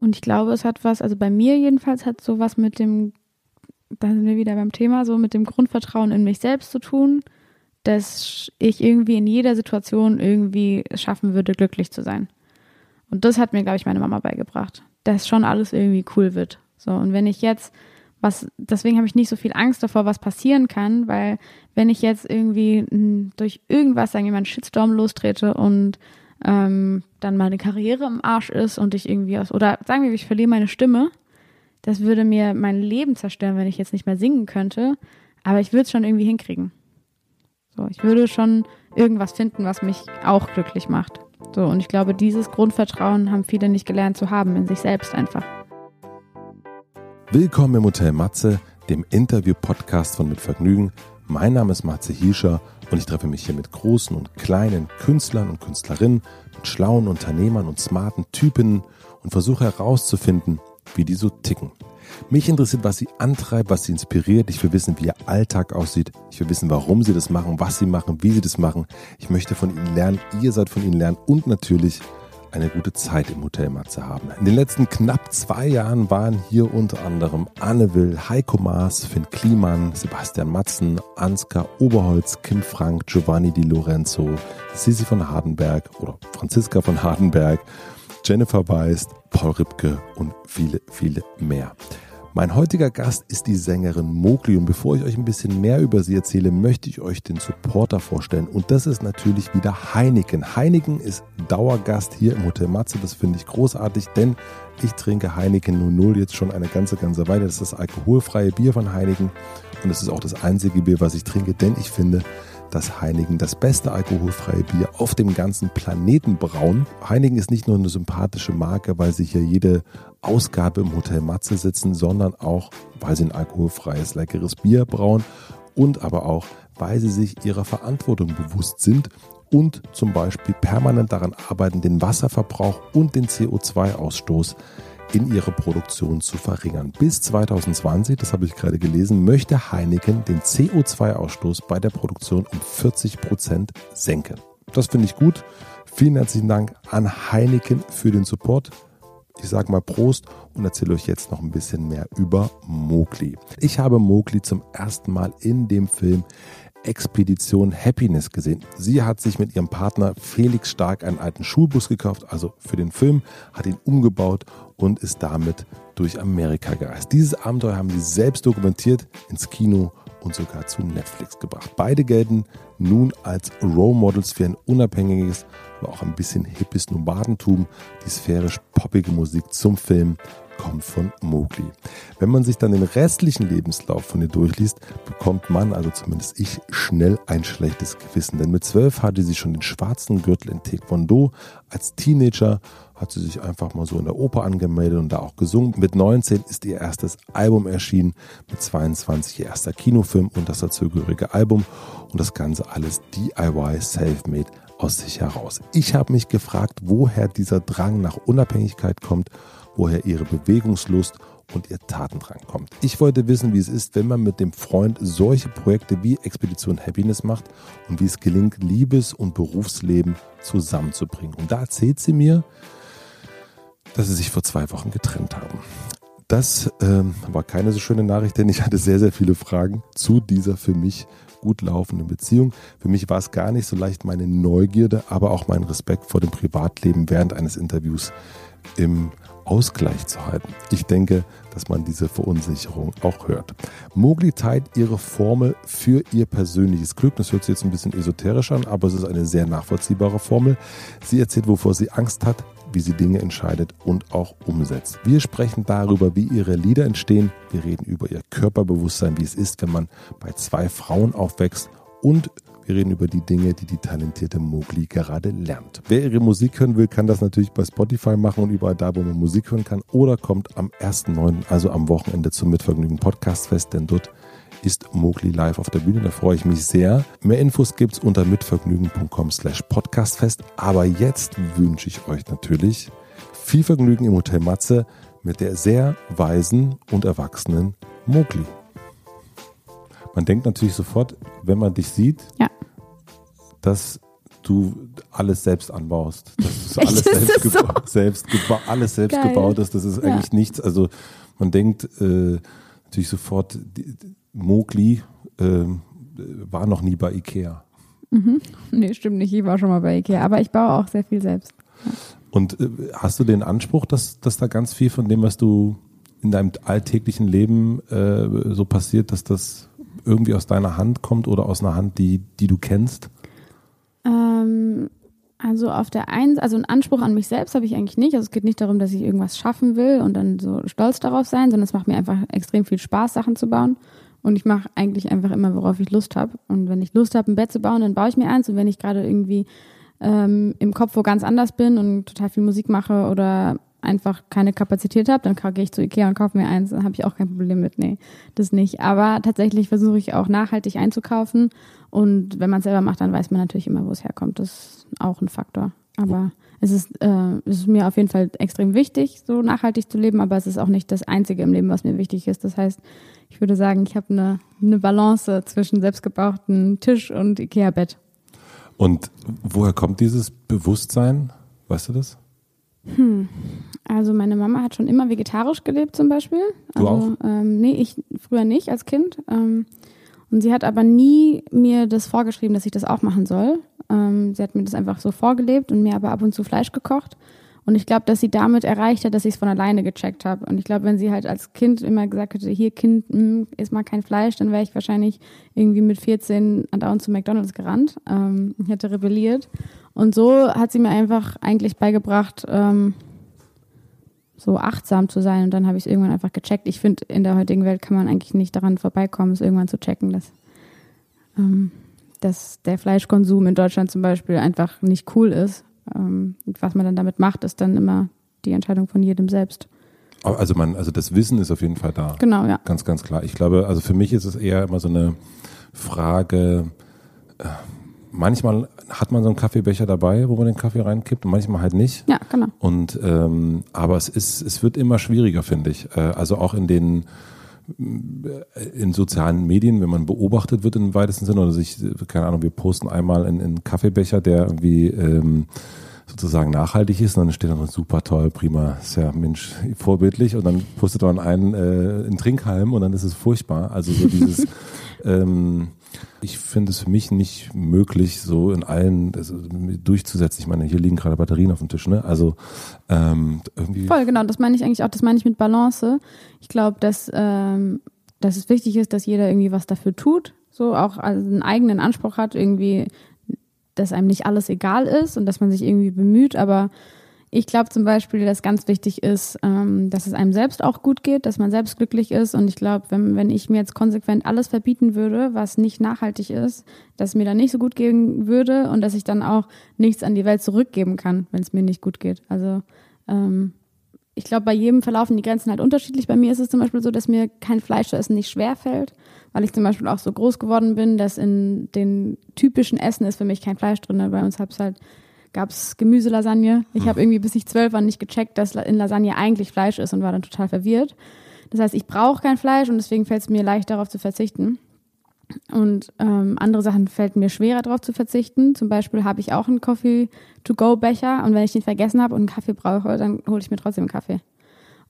Und ich glaube, es hat was, also bei mir jedenfalls hat sowas mit dem, da sind wir wieder beim Thema, so mit dem Grundvertrauen in mich selbst zu tun, dass ich irgendwie in jeder Situation irgendwie schaffen würde, glücklich zu sein. Und das hat mir, glaube ich, meine Mama beigebracht, dass schon alles irgendwie cool wird. So, und wenn ich jetzt was, deswegen habe ich nicht so viel Angst davor, was passieren kann, weil wenn ich jetzt irgendwie durch irgendwas, sagen wir mal, einen Shitstorm lostrete und ähm, dann meine Karriere im Arsch ist und ich irgendwie aus, oder sagen wir, ich verliere meine Stimme, das würde mir mein Leben zerstören, wenn ich jetzt nicht mehr singen könnte, aber ich würde es schon irgendwie hinkriegen. So, ich würde schon irgendwas finden, was mich auch glücklich macht. So, und ich glaube, dieses Grundvertrauen haben viele nicht gelernt zu haben in sich selbst einfach. Willkommen im Hotel Matze, dem Interview-Podcast von Mit Vergnügen. Mein Name ist Matze Hiescher und ich treffe mich hier mit großen und kleinen Künstlern und Künstlerinnen, mit schlauen Unternehmern und smarten Typen und versuche herauszufinden, wie die so ticken. Mich interessiert, was sie antreibt, was sie inspiriert. Ich will wissen, wie ihr Alltag aussieht. Ich will wissen, warum sie das machen, was sie machen, wie sie das machen. Ich möchte von ihnen lernen, ihr seid von ihnen lernen und natürlich eine gute Zeit im Hotel Matze haben. In den letzten knapp zwei Jahren waren hier unter anderem Anne Will, Heiko Maas, Finn Kliemann, Sebastian Matzen, Ansgar Oberholz, Kim Frank, Giovanni Di Lorenzo, Sisi von Hardenberg oder Franziska von Hardenberg, Jennifer Weist, Paul Ripke und viele, viele mehr. Mein heutiger Gast ist die Sängerin Mogli und bevor ich euch ein bisschen mehr über sie erzähle, möchte ich euch den Supporter vorstellen und das ist natürlich wieder Heineken. Heineken ist Dauergast hier im Hotel Matze, das finde ich großartig, denn ich trinke Heineken 00 jetzt schon eine ganze, ganze Weile. Das ist das alkoholfreie Bier von Heineken und es ist auch das einzige Bier, was ich trinke, denn ich finde, dass Heineken das beste alkoholfreie Bier auf dem ganzen Planeten brauen. Heineken ist nicht nur eine sympathische Marke, weil sie hier jede Ausgabe im Hotel Matze sitzen, sondern auch, weil sie ein alkoholfreies, leckeres Bier brauen und aber auch, weil sie sich ihrer Verantwortung bewusst sind und zum Beispiel permanent daran arbeiten, den Wasserverbrauch und den CO2-Ausstoß in ihrer Produktion zu verringern. Bis 2020, das habe ich gerade gelesen, möchte Heineken den CO2-Ausstoß bei der Produktion um 40 Prozent senken. Das finde ich gut. Vielen herzlichen Dank an Heineken für den Support. Ich sage mal Prost und erzähle euch jetzt noch ein bisschen mehr über Mowgli. Ich habe Mowgli zum ersten Mal in dem Film Expedition Happiness gesehen. Sie hat sich mit ihrem Partner Felix Stark einen alten Schulbus gekauft, also für den Film, hat ihn umgebaut und ist damit durch Amerika gereist. Dieses Abenteuer haben sie selbst dokumentiert, ins Kino und sogar zu Netflix gebracht. Beide gelten nun als Role Models für ein unabhängiges, aber auch ein bisschen hippes Nomadentum, die sphärisch poppige Musik zum Film kommt von Mowgli. Wenn man sich dann den restlichen Lebenslauf von ihr durchliest, bekommt man, also zumindest ich, schnell ein schlechtes Gewissen. Denn mit zwölf hatte sie schon den schwarzen Gürtel in Taekwondo. Als Teenager hat sie sich einfach mal so in der Oper angemeldet und da auch gesungen. Mit 19 ist ihr erstes Album erschienen, mit 22 ihr erster Kinofilm und das dazugehörige Album und das Ganze alles DIY Selfmade aus sich heraus. Ich habe mich gefragt, woher dieser Drang nach Unabhängigkeit kommt woher ihre Bewegungslust und ihr Tatendrang kommt. Ich wollte wissen, wie es ist, wenn man mit dem Freund solche Projekte wie Expedition Happiness macht und wie es gelingt, Liebes- und Berufsleben zusammenzubringen. Und da erzählt sie mir, dass sie sich vor zwei Wochen getrennt haben. Das ähm, war keine so schöne Nachricht, denn ich hatte sehr, sehr viele Fragen zu dieser für mich gut laufenden Beziehung. Für mich war es gar nicht so leicht meine Neugierde, aber auch mein Respekt vor dem Privatleben während eines Interviews im Ausgleich zu halten. Ich denke, dass man diese Verunsicherung auch hört. Mogli teilt ihre Formel für ihr persönliches Glück. Das hört sich jetzt ein bisschen esoterisch an, aber es ist eine sehr nachvollziehbare Formel. Sie erzählt, wovor sie Angst hat, wie sie Dinge entscheidet und auch umsetzt. Wir sprechen darüber, wie ihre Lieder entstehen. Wir reden über ihr Körperbewusstsein, wie es ist, wenn man bei zwei Frauen aufwächst und wir reden über die Dinge, die die talentierte Mowgli gerade lernt. Wer ihre Musik hören will, kann das natürlich bei Spotify machen und überall da, wo man Musik hören kann. Oder kommt am 1.9., also am Wochenende zum Mitvergnügen Podcastfest, denn dort ist Mowgli live auf der Bühne. Da freue ich mich sehr. Mehr Infos gibt es unter mitvergnügen.com slash podcastfest. Aber jetzt wünsche ich euch natürlich viel Vergnügen im Hotel Matze mit der sehr weisen und erwachsenen Mowgli. Man denkt natürlich sofort, wenn man dich sieht, ja dass du alles selbst anbaust, dass du alles selbst, so? geba selbst geba alles selbst Geil. gebaut hast. Das ist ja. eigentlich nichts. Also man denkt äh, natürlich sofort, die, Mowgli äh, war noch nie bei Ikea. Mhm. Nee, stimmt nicht. Ich war schon mal bei Ikea, aber ich baue auch sehr viel selbst. Ja. Und äh, hast du den Anspruch, dass, dass da ganz viel von dem, was du in deinem alltäglichen Leben äh, so passiert, dass das irgendwie aus deiner Hand kommt oder aus einer Hand, die, die du kennst? Ähm, also auf der einen, also einen Anspruch an mich selbst habe ich eigentlich nicht. Also es geht nicht darum, dass ich irgendwas schaffen will und dann so stolz darauf sein, sondern es macht mir einfach extrem viel Spaß, Sachen zu bauen. Und ich mache eigentlich einfach immer, worauf ich Lust habe. Und wenn ich Lust habe, ein Bett zu bauen, dann baue ich mir eins. Und wenn ich gerade irgendwie ähm, im Kopf wo ganz anders bin und total viel Musik mache oder einfach keine Kapazität habe, dann gehe ich zu Ikea und kaufe mir eins, dann habe ich auch kein Problem mit. Nee, das nicht. Aber tatsächlich versuche ich auch nachhaltig einzukaufen. Und wenn man es selber macht, dann weiß man natürlich immer, wo es herkommt. Das ist auch ein Faktor. Aber es ist, äh, es ist mir auf jeden Fall extrem wichtig, so nachhaltig zu leben, aber es ist auch nicht das Einzige im Leben, was mir wichtig ist. Das heißt, ich würde sagen, ich habe eine, eine Balance zwischen selbstgebrauchten Tisch und Ikea-Bett. Und woher kommt dieses Bewusstsein? Weißt du das? Hm. Also meine Mama hat schon immer vegetarisch gelebt zum Beispiel. Du also, auch? Ähm, nee, ich früher nicht als Kind. Ähm, und sie hat aber nie mir das vorgeschrieben, dass ich das auch machen soll. Ähm, sie hat mir das einfach so vorgelebt und mir aber ab und zu Fleisch gekocht. Und ich glaube, dass sie damit erreicht hat, dass ich es von alleine gecheckt habe. Und ich glaube, wenn sie halt als Kind immer gesagt hätte, hier Kind, mh, hm, isst mal kein Fleisch, dann wäre ich wahrscheinlich irgendwie mit 14 andauernd zu McDonalds gerannt. Ähm, ich hätte rebelliert. Und so hat sie mir einfach eigentlich beigebracht, ähm, so achtsam zu sein. Und dann habe ich es irgendwann einfach gecheckt. Ich finde, in der heutigen Welt kann man eigentlich nicht daran vorbeikommen, es irgendwann zu checken, dass, ähm, dass der Fleischkonsum in Deutschland zum Beispiel einfach nicht cool ist. Ähm, was man dann damit macht, ist dann immer die Entscheidung von jedem selbst. Also man, also das Wissen ist auf jeden Fall da. Genau, ja. Ganz, ganz klar. Ich glaube, also für mich ist es eher immer so eine Frage, äh, manchmal hat man so einen Kaffeebecher dabei, wo man den Kaffee reinkippt und manchmal halt nicht. Ja, genau. Und ähm, aber es ist, es wird immer schwieriger, finde ich. Äh, also auch in den äh, in sozialen Medien, wenn man beobachtet wird im weitesten Sinne oder sich, keine Ahnung, wir posten einmal in, in einen Kaffeebecher, der irgendwie ähm, sozusagen nachhaltig ist und dann steht da noch super toll, prima, ist ja Mensch, vorbildlich und dann postet man einen äh, in Trinkhalm und dann ist es furchtbar. Also so dieses ähm, ich finde es für mich nicht möglich, so in allen also, durchzusetzen. Ich meine, hier liegen gerade Batterien auf dem Tisch, ne? Also ähm, irgendwie. Voll, genau, das meine ich eigentlich auch, das meine ich mit Balance. Ich glaube, dass, ähm, dass es wichtig ist, dass jeder irgendwie was dafür tut, so auch einen eigenen Anspruch hat, irgendwie, dass einem nicht alles egal ist und dass man sich irgendwie bemüht, aber ich glaube zum Beispiel, dass ganz wichtig ist, ähm, dass es einem selbst auch gut geht, dass man selbst glücklich ist. Und ich glaube, wenn, wenn ich mir jetzt konsequent alles verbieten würde, was nicht nachhaltig ist, dass es mir dann nicht so gut gehen würde und dass ich dann auch nichts an die Welt zurückgeben kann, wenn es mir nicht gut geht. Also ähm, ich glaube, bei jedem verlaufen die Grenzen halt unterschiedlich. Bei mir ist es zum Beispiel so, dass mir kein Fleisch zu essen nicht schwer fällt, weil ich zum Beispiel auch so groß geworden bin, dass in den typischen Essen ist für mich kein Fleisch drin. Bei uns hat es halt gab es Gemüselasagne. Ich habe irgendwie bis ich zwölf war nicht gecheckt, dass in Lasagne eigentlich Fleisch ist und war dann total verwirrt. Das heißt, ich brauche kein Fleisch und deswegen fällt es mir leicht darauf zu verzichten. Und ähm, andere Sachen fällt mir schwerer darauf zu verzichten. Zum Beispiel habe ich auch einen Coffee-to-go-Becher und wenn ich den vergessen habe und einen Kaffee brauche, dann hole ich mir trotzdem einen Kaffee.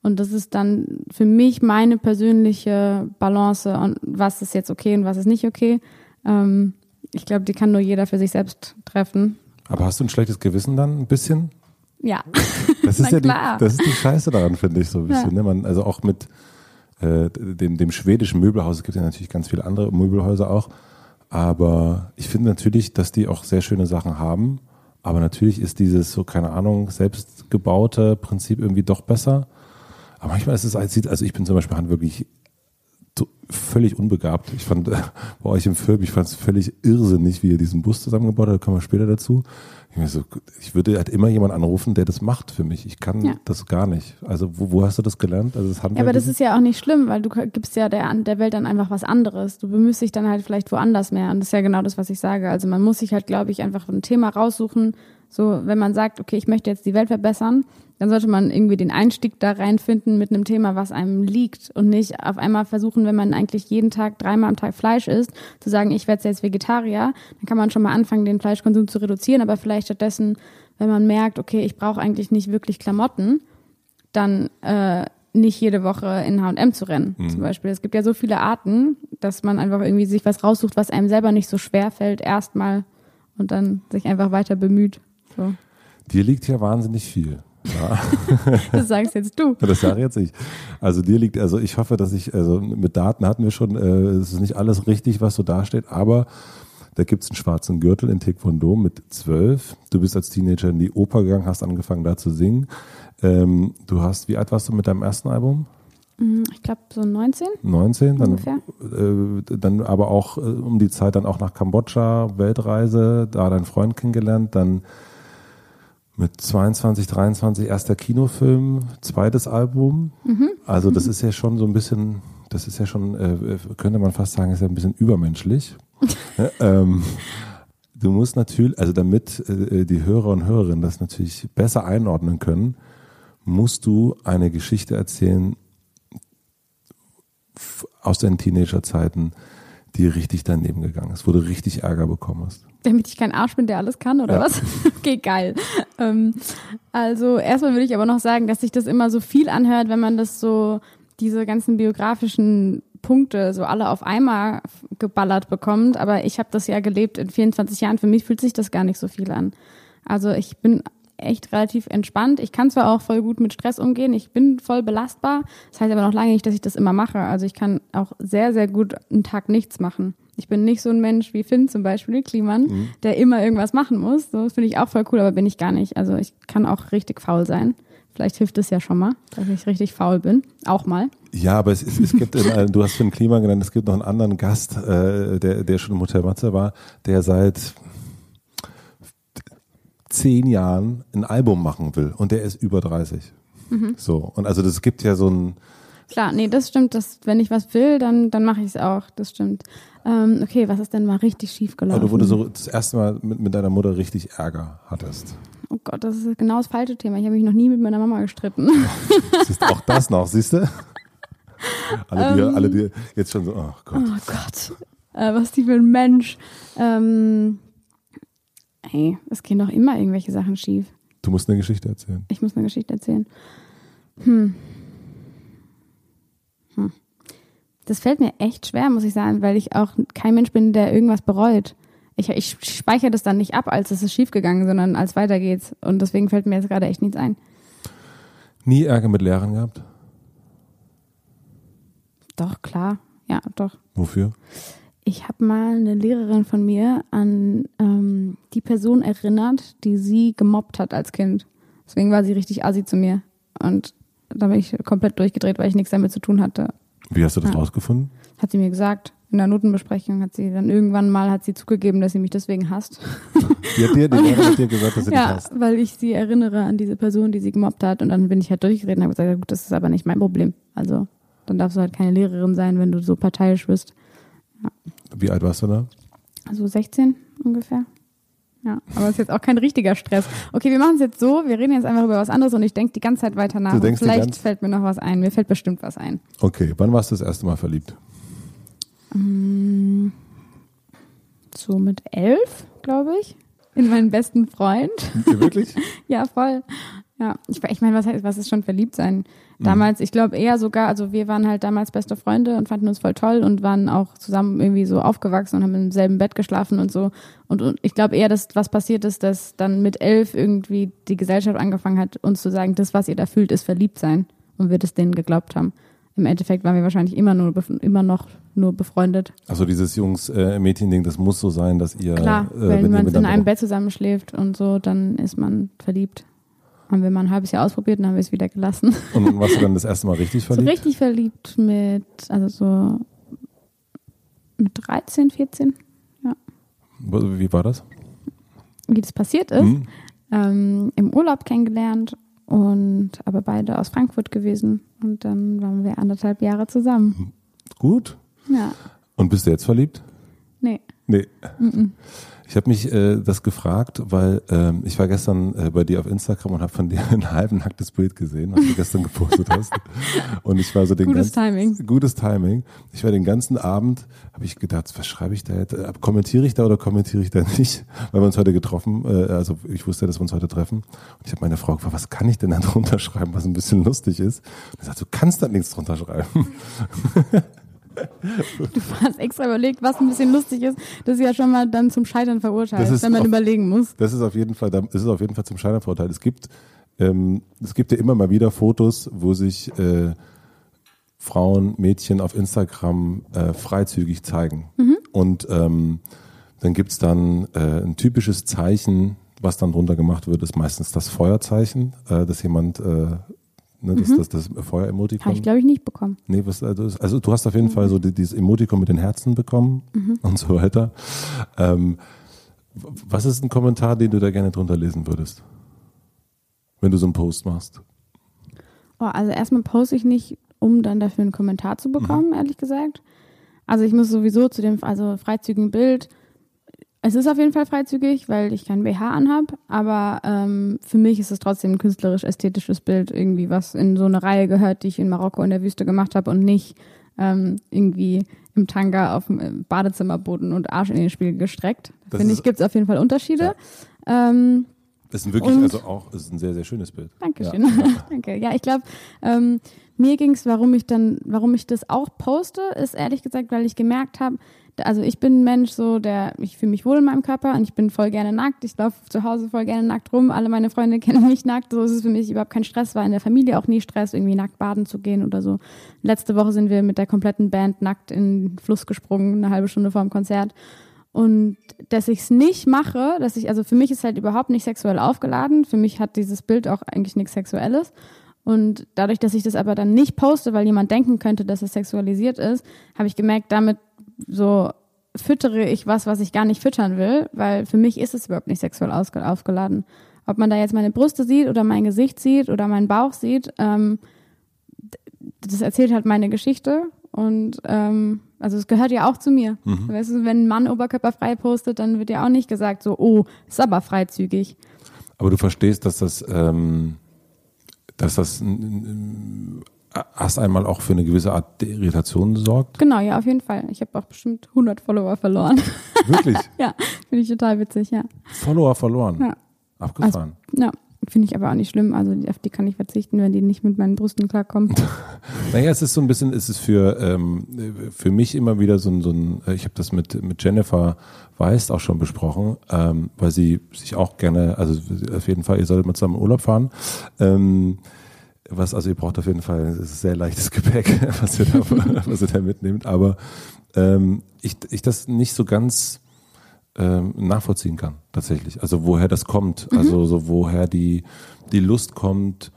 Und das ist dann für mich meine persönliche Balance und was ist jetzt okay und was ist nicht okay. Ähm, ich glaube, die kann nur jeder für sich selbst treffen. Aber hast du ein schlechtes Gewissen dann ein bisschen? Ja. Das ist ja die, das ist die Scheiße daran, finde ich so ein bisschen. Ja. Ne? Man, also auch mit äh, dem, dem schwedischen Möbelhaus, es gibt ja natürlich ganz viele andere Möbelhäuser auch. Aber ich finde natürlich, dass die auch sehr schöne Sachen haben. Aber natürlich ist dieses so, keine Ahnung, selbstgebaute Prinzip irgendwie doch besser. Aber manchmal ist es, also ich bin zum Beispiel handwerklich völlig unbegabt. Ich fand äh, bei euch im Film, ich fand es völlig irrsinnig, wie ihr diesen Bus zusammengebaut habt. Da kommen wir später dazu. Ich, so, ich würde halt immer jemanden anrufen, der das macht für mich. Ich kann ja. das gar nicht. Also wo, wo, hast du das gelernt? Also das ja, aber das ist ja auch nicht schlimm, weil du gibst ja der, der Welt dann einfach was anderes. Du bemühst dich dann halt vielleicht woanders mehr. Und das ist ja genau das, was ich sage. Also man muss sich halt, glaube ich, einfach ein Thema raussuchen. So, wenn man sagt, okay, ich möchte jetzt die Welt verbessern, dann sollte man irgendwie den Einstieg da reinfinden mit einem Thema, was einem liegt und nicht auf einmal versuchen, wenn man eigentlich jeden Tag dreimal am Tag Fleisch isst, zu sagen, ich werde jetzt Vegetarier, dann kann man schon mal anfangen, den Fleischkonsum zu reduzieren, aber vielleicht stattdessen, wenn man merkt, okay, ich brauche eigentlich nicht wirklich Klamotten, dann äh, nicht jede Woche in H&M zu rennen, Mhm. zum Beispiel. Es gibt ja so viele Arten, dass man einfach irgendwie sich was raussucht, was einem selber nicht so schwer fällt, erstmal und dann sich einfach weiter bemüht. So. Dir liegt ja wahnsinnig viel. Ja. Das sagst jetzt du. Das sage jetzt ich. Also dir liegt, also ich hoffe, dass ich, also mit Daten hatten wir schon, äh, es ist nicht alles richtig, was so dasteht, aber da gibt es einen schwarzen Gürtel in Taekwondo mit zwölf. Du bist als Teenager in die Oper gegangen, hast angefangen da zu singen. Ähm, du hast, wie alt warst du mit deinem ersten Album? Hm, Ich glaube so 19 19, dann, ungefähr. äh, dann aber auch äh, um die Zeit dann auch nach Kambodscha, Weltreise, da deinen Freund kennengelernt, dann mit 22, 23 erster Kinofilm, zweites Album. Mhm. Also das ist ja schon so ein bisschen, das ist ja schon, äh, könnte man fast sagen, ist ja ein bisschen übermenschlich. Äh, ähm, du musst natürlich, also damit äh, die Hörer und Hörerinnen das natürlich besser einordnen können, musst du eine Geschichte erzählen aus deinen Teenagerzeiten, die richtig daneben gegangen ist, wo du richtig Ärger bekommen hast. Damit ich kein Arsch bin, der alles kann, oder Ja. was? Okay, geil. Ähm, also erstmal würde ich aber noch sagen, dass sich das immer so viel anhört, wenn man das so, diese ganzen biografischen Punkte so alle auf einmal geballert bekommt. Aber ich habe das ja gelebt in 24 Jahren. Für mich fühlt sich das gar nicht so viel an. Also ich bin echt relativ entspannt. Ich kann zwar auch voll gut mit Stress umgehen, ich bin voll belastbar. Das heißt aber noch lange nicht, dass ich das immer mache. Also ich kann auch sehr, sehr gut einen Tag nichts machen. Ich bin nicht so ein Mensch wie Finn zum Beispiel, Kliman, der immer irgendwas machen muss. So, das finde ich auch voll cool, aber bin ich gar nicht. Also ich kann auch richtig faul sein. Vielleicht hilft es ja schon mal, dass ich richtig faul bin. Auch mal. Ja, aber es, es, es gibt, in, du hast Finn Klima genannt, es gibt noch einen anderen Gast, äh, der, der schon im Hotel Matze war, der seit zehn Jahren ein Album machen will und der ist über 30. Mhm. So, und also das gibt ja so ein, Klar, nee, das stimmt. Das, wenn ich was will, dann, dann mache ich es auch. Das stimmt. Ähm, okay, was ist denn mal richtig schief gelaufen? also wo du so das erste Mal mit, mit deiner Mutter richtig Ärger hattest. Oh Gott, das ist genau das falsche Thema. Ich habe mich noch nie mit meiner Mama gestritten. Siehst du auch das noch, siehst du? Alle, die, Ähm. alle, die jetzt schon so, oh Gott. Oh Gott. Äh, was die für ein Mensch? Ähm, ey, es gehen doch immer irgendwelche Sachen schief. Du musst eine Geschichte erzählen. Ich muss eine Geschichte erzählen. Hm. Das fällt mir echt schwer, muss ich sagen, weil ich auch kein Mensch bin, der irgendwas bereut. Ich, ich speichere das dann nicht ab, als es ist schiefgegangen, sondern als weiter geht's. Und deswegen fällt mir jetzt gerade echt nichts ein. Nie Ärger mit Lehrern gehabt? Doch, klar. Ja, doch. Wofür? Ich habe mal eine Lehrerin von mir an ähm, die Person erinnert, die sie gemobbt hat als Kind. Deswegen war sie richtig assi zu mir. Und da bin ich komplett durchgedreht, weil ich nichts damit zu tun hatte. Wie hast du das Ja. rausgefunden? Hat sie mir gesagt. In der Notenbesprechung hat sie dann irgendwann mal hat sie zugegeben, dass sie mich deswegen hasst. Wie hat dir, die Lehrerin hat dir gesagt, dass sie dich ja, hasst? weil ich sie erinnere an diese Person, die sie gemobbt hat. Und dann bin ich halt durchgedreht und habe gesagt, ja, gut, das ist aber nicht mein Problem. Also dann darfst du halt keine Lehrerin sein, wenn du so parteiisch bist. Wie alt warst du da? Also 16 ungefähr. Ja, aber es ist jetzt auch kein richtiger Stress. Okay, wir machen es jetzt so, wir reden jetzt einfach über was anderes und ich denke die ganze Zeit weiter nach. Du denkst Vielleicht fällt mir noch was ein. Mir fällt bestimmt was ein. Okay, wann warst du das erste Mal verliebt? Mm, So mit elf, glaube ich. In meinen besten Freund. Wirklich? Ja, voll. Ja, ich, ich meine, was, heißt- was ist schon verliebt sein? Damals, ich glaube eher sogar, also wir waren halt damals beste Freunde und fanden uns voll toll und waren auch zusammen irgendwie so aufgewachsen und haben im selben Bett geschlafen und so. Und, und ich glaube eher, dass was passiert ist, dass dann mit elf irgendwie die Gesellschaft angefangen hat, uns zu sagen, das, was ihr da fühlt, ist verliebt sein. Und wir das denen geglaubt haben. Im Endeffekt waren wir wahrscheinlich immer nur immer noch nur befreundet. Also dieses Jungs-Mädchen-Ding, das muss so sein, dass ihr, Klar, äh, wenn wenn man in einem Bett zusammenschläft und so, dann ist man verliebt. Haben wir mal ein halbes Jahr ausprobiert und haben wir es wieder gelassen. Und warst du dann das erste Mal richtig So verliebt? richtig verliebt mit, also so mit 13, 14, Wie war das? wie das passiert ist. Hm? Ähm, Im Urlaub kennengelernt und aber beide aus Frankfurt gewesen. Und dann waren wir anderthalb Jahre zusammen. Gut. Ja, Und bist du jetzt verliebt? nee. Nee. Ich habe mich äh, das gefragt, weil ähm, ich war gestern äh, bei dir auf Instagram und habe von dir ein halbnacktes Bild gesehen, was du gestern gepostet hast. Und ich war so den Gutes ganzen, Timing. Gutes Timing. Ich war den ganzen Abend, habe ich gedacht, was schreibe ich da jetzt? Äh, Kommentiere ich da oder kommentiere ich da nicht? Weil wir uns heute getroffen, äh, also ich wusste, dass wir uns heute treffen. Und ich habe meine Frau gefragt, was kann ich denn da drunter schreiben, was ein bisschen lustig ist? Und sie sagt, du kannst da nichts drunter schreiben. Du hast extra überlegt, was ein bisschen lustig ist. Das ist ja schon mal dann zum Scheitern verurteilt, wenn man auf- überlegen muss. Das ist auf jeden Fall, das ist auf jeden Fall zum Scheinervorteil. Es gibt, ähm, es gibt ja immer mal wieder Fotos, wo sich äh, Frauen, Mädchen auf Instagram äh, freizügig zeigen. Und ähm, dann gibt's dann äh, ein typisches Zeichen, was dann drunter gemacht wird, ist meistens das Feuerzeichen, äh, dass jemand, äh, ne, das, das, das Habe Feueremotikon. ich, glaube ich, nicht bekommen. Nee, was, also, also du hast auf jeden Fall so die, dieses Emotikon mit den Herzen bekommen und so weiter. Ähm, was ist ein Kommentar, den du da gerne drunter lesen würdest? Wenn du so einen Post machst. Oh, also erstmal poste ich nicht, um dann dafür einen Kommentar zu bekommen, ehrlich gesagt. Also ich muss sowieso zu dem also freizügigen Bild. Es ist auf jeden Fall freizügig, weil ich kein BH anhab, aber ähm, für mich ist es trotzdem ein künstlerisch-ästhetisches Bild, irgendwie was in so eine Reihe gehört, die ich in Marokko in der Wüste gemacht habe und nicht ähm, irgendwie im Tanga auf dem äh, Badezimmerboden und Arsch in den Spiegel gestreckt. Das Finde ich, gibt es auf jeden Fall Unterschiede. Ähm, Das ist ein wirklich, Und- also auch, ist ein sehr, sehr schönes Bild. Dankeschön. Danke. Ja, ich glaube, ähm, mir ging es, warum ich dann, warum ich das auch poste, ist ehrlich gesagt, weil ich gemerkt habe, also ich bin ein Mensch so, der, ich fühle mich wohl in meinem Körper und ich bin voll gerne nackt. Ich laufe zu Hause voll gerne nackt rum. Alle meine Freunde kennen mich nackt. So ist es für mich überhaupt kein Stress. War in der Familie auch nie Stress, irgendwie nackt baden zu gehen oder so. Letzte Woche sind wir mit der kompletten Band nackt in den Fluss gesprungen, eine halbe Stunde vor dem Konzert. Und dass ich es nicht mache, dass ich, also für mich ist halt überhaupt nicht sexuell aufgeladen. Für mich hat dieses Bild auch eigentlich nichts Sexuelles. Und dadurch, dass ich das aber dann nicht poste, weil jemand denken könnte, dass es sexualisiert ist, habe ich gemerkt, damit so füttere ich was, was ich gar nicht füttern will, weil für mich ist es überhaupt nicht sexuell aufgeladen. Ob man da jetzt meine Brüste sieht oder mein Gesicht sieht oder meinen Bauch sieht, ähm, das erzählt halt meine Geschichte und ähm, also es gehört ja auch zu mir. Weißt du, wenn ein Mann oberkörperfrei postet, dann wird ja auch nicht gesagt so, oh, ist aber freizügig. Aber du verstehst, dass das, ähm, dass das erst einmal auch für eine gewisse Art der Irritation sorgt. Genau, ja, auf jeden Fall. Ich habe auch bestimmt 100 Follower verloren. Wirklich. ja, finde ich total witzig, ja. Follower verloren. Ja. Abgefahren. Ja, finde ich aber auch nicht schlimm. Also auf die kann ich verzichten, wenn die nicht mit meinen Brüsten klarkommen. Naja, es ist so ein bisschen, es ist für, ähm, für mich immer wieder so ein, so ein ich habe das mit, mit Jennifer Weist auch schon besprochen, ähm, weil sie sich auch gerne, also auf jeden Fall, ihr solltet mal zusammen in Urlaub fahren. Ähm, was, also ihr braucht auf jeden Fall, es ist sehr leichtes Gepäck, was ihr da, was ihr da mitnehmt, aber ähm, ich, ich das nicht so ganz ähm, nachvollziehen kann, tatsächlich. Also woher das kommt, also so woher die, die Lust kommt,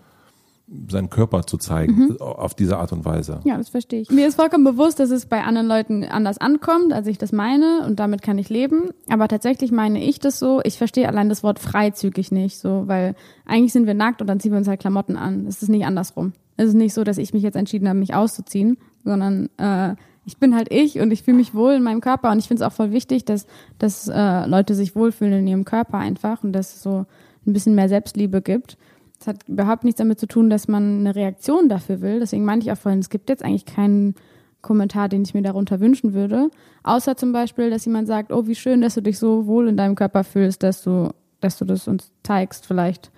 seinen Körper zu zeigen, auf diese Art und Weise. Ja, das verstehe ich. Mir ist vollkommen bewusst, dass es bei anderen Leuten anders ankommt, als ich das meine und damit kann ich leben. Aber tatsächlich meine ich das so. Ich verstehe allein das Wort freizügig nicht so, weil eigentlich sind wir nackt und dann ziehen wir uns halt Klamotten an. Es ist nicht andersrum. Es ist nicht so, dass ich mich jetzt entschieden habe, mich auszuziehen, sondern äh, ich bin halt ich und ich fühle mich wohl in meinem Körper und ich finde es auch voll wichtig, dass, dass äh, Leute sich wohlfühlen in ihrem Körper einfach und dass es so ein bisschen mehr Selbstliebe gibt. Es hat überhaupt nichts damit zu tun, dass man eine Reaktion dafür will. Deswegen meinte ich auch vorhin, es gibt jetzt eigentlich keinen Kommentar, den ich mir darunter wünschen würde. Außer zum Beispiel, dass jemand sagt, oh, wie schön, dass du dich so wohl in deinem Körper fühlst, dass du, dass du das uns zeigst vielleicht.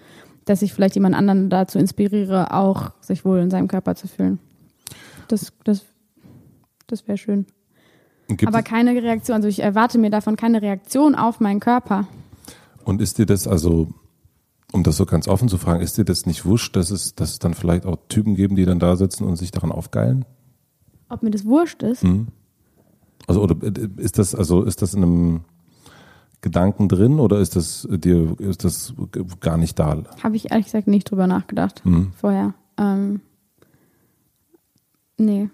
Dass ich vielleicht jemand anderen dazu inspiriere, auch sich wohl in seinem Körper zu fühlen. Das, das, das wäre schön. Gibt Aber keine Reaktion. Also ich erwarte mir davon keine Reaktion auf meinen Körper. und ist dir das also, um das so ganz offen zu fragen, ist dir das nicht wurscht, dass es, dass es dann vielleicht auch Typen geben, die dann da sitzen und sich daran aufgeilen? Ob mir das wurscht ist? Mhm. Also oder ist das also ist das in einem Gedanken drin oder ist das dir ist das gar nicht da? Habe ich ehrlich gesagt nicht drüber nachgedacht Mhm. vorher. Ähm, nee.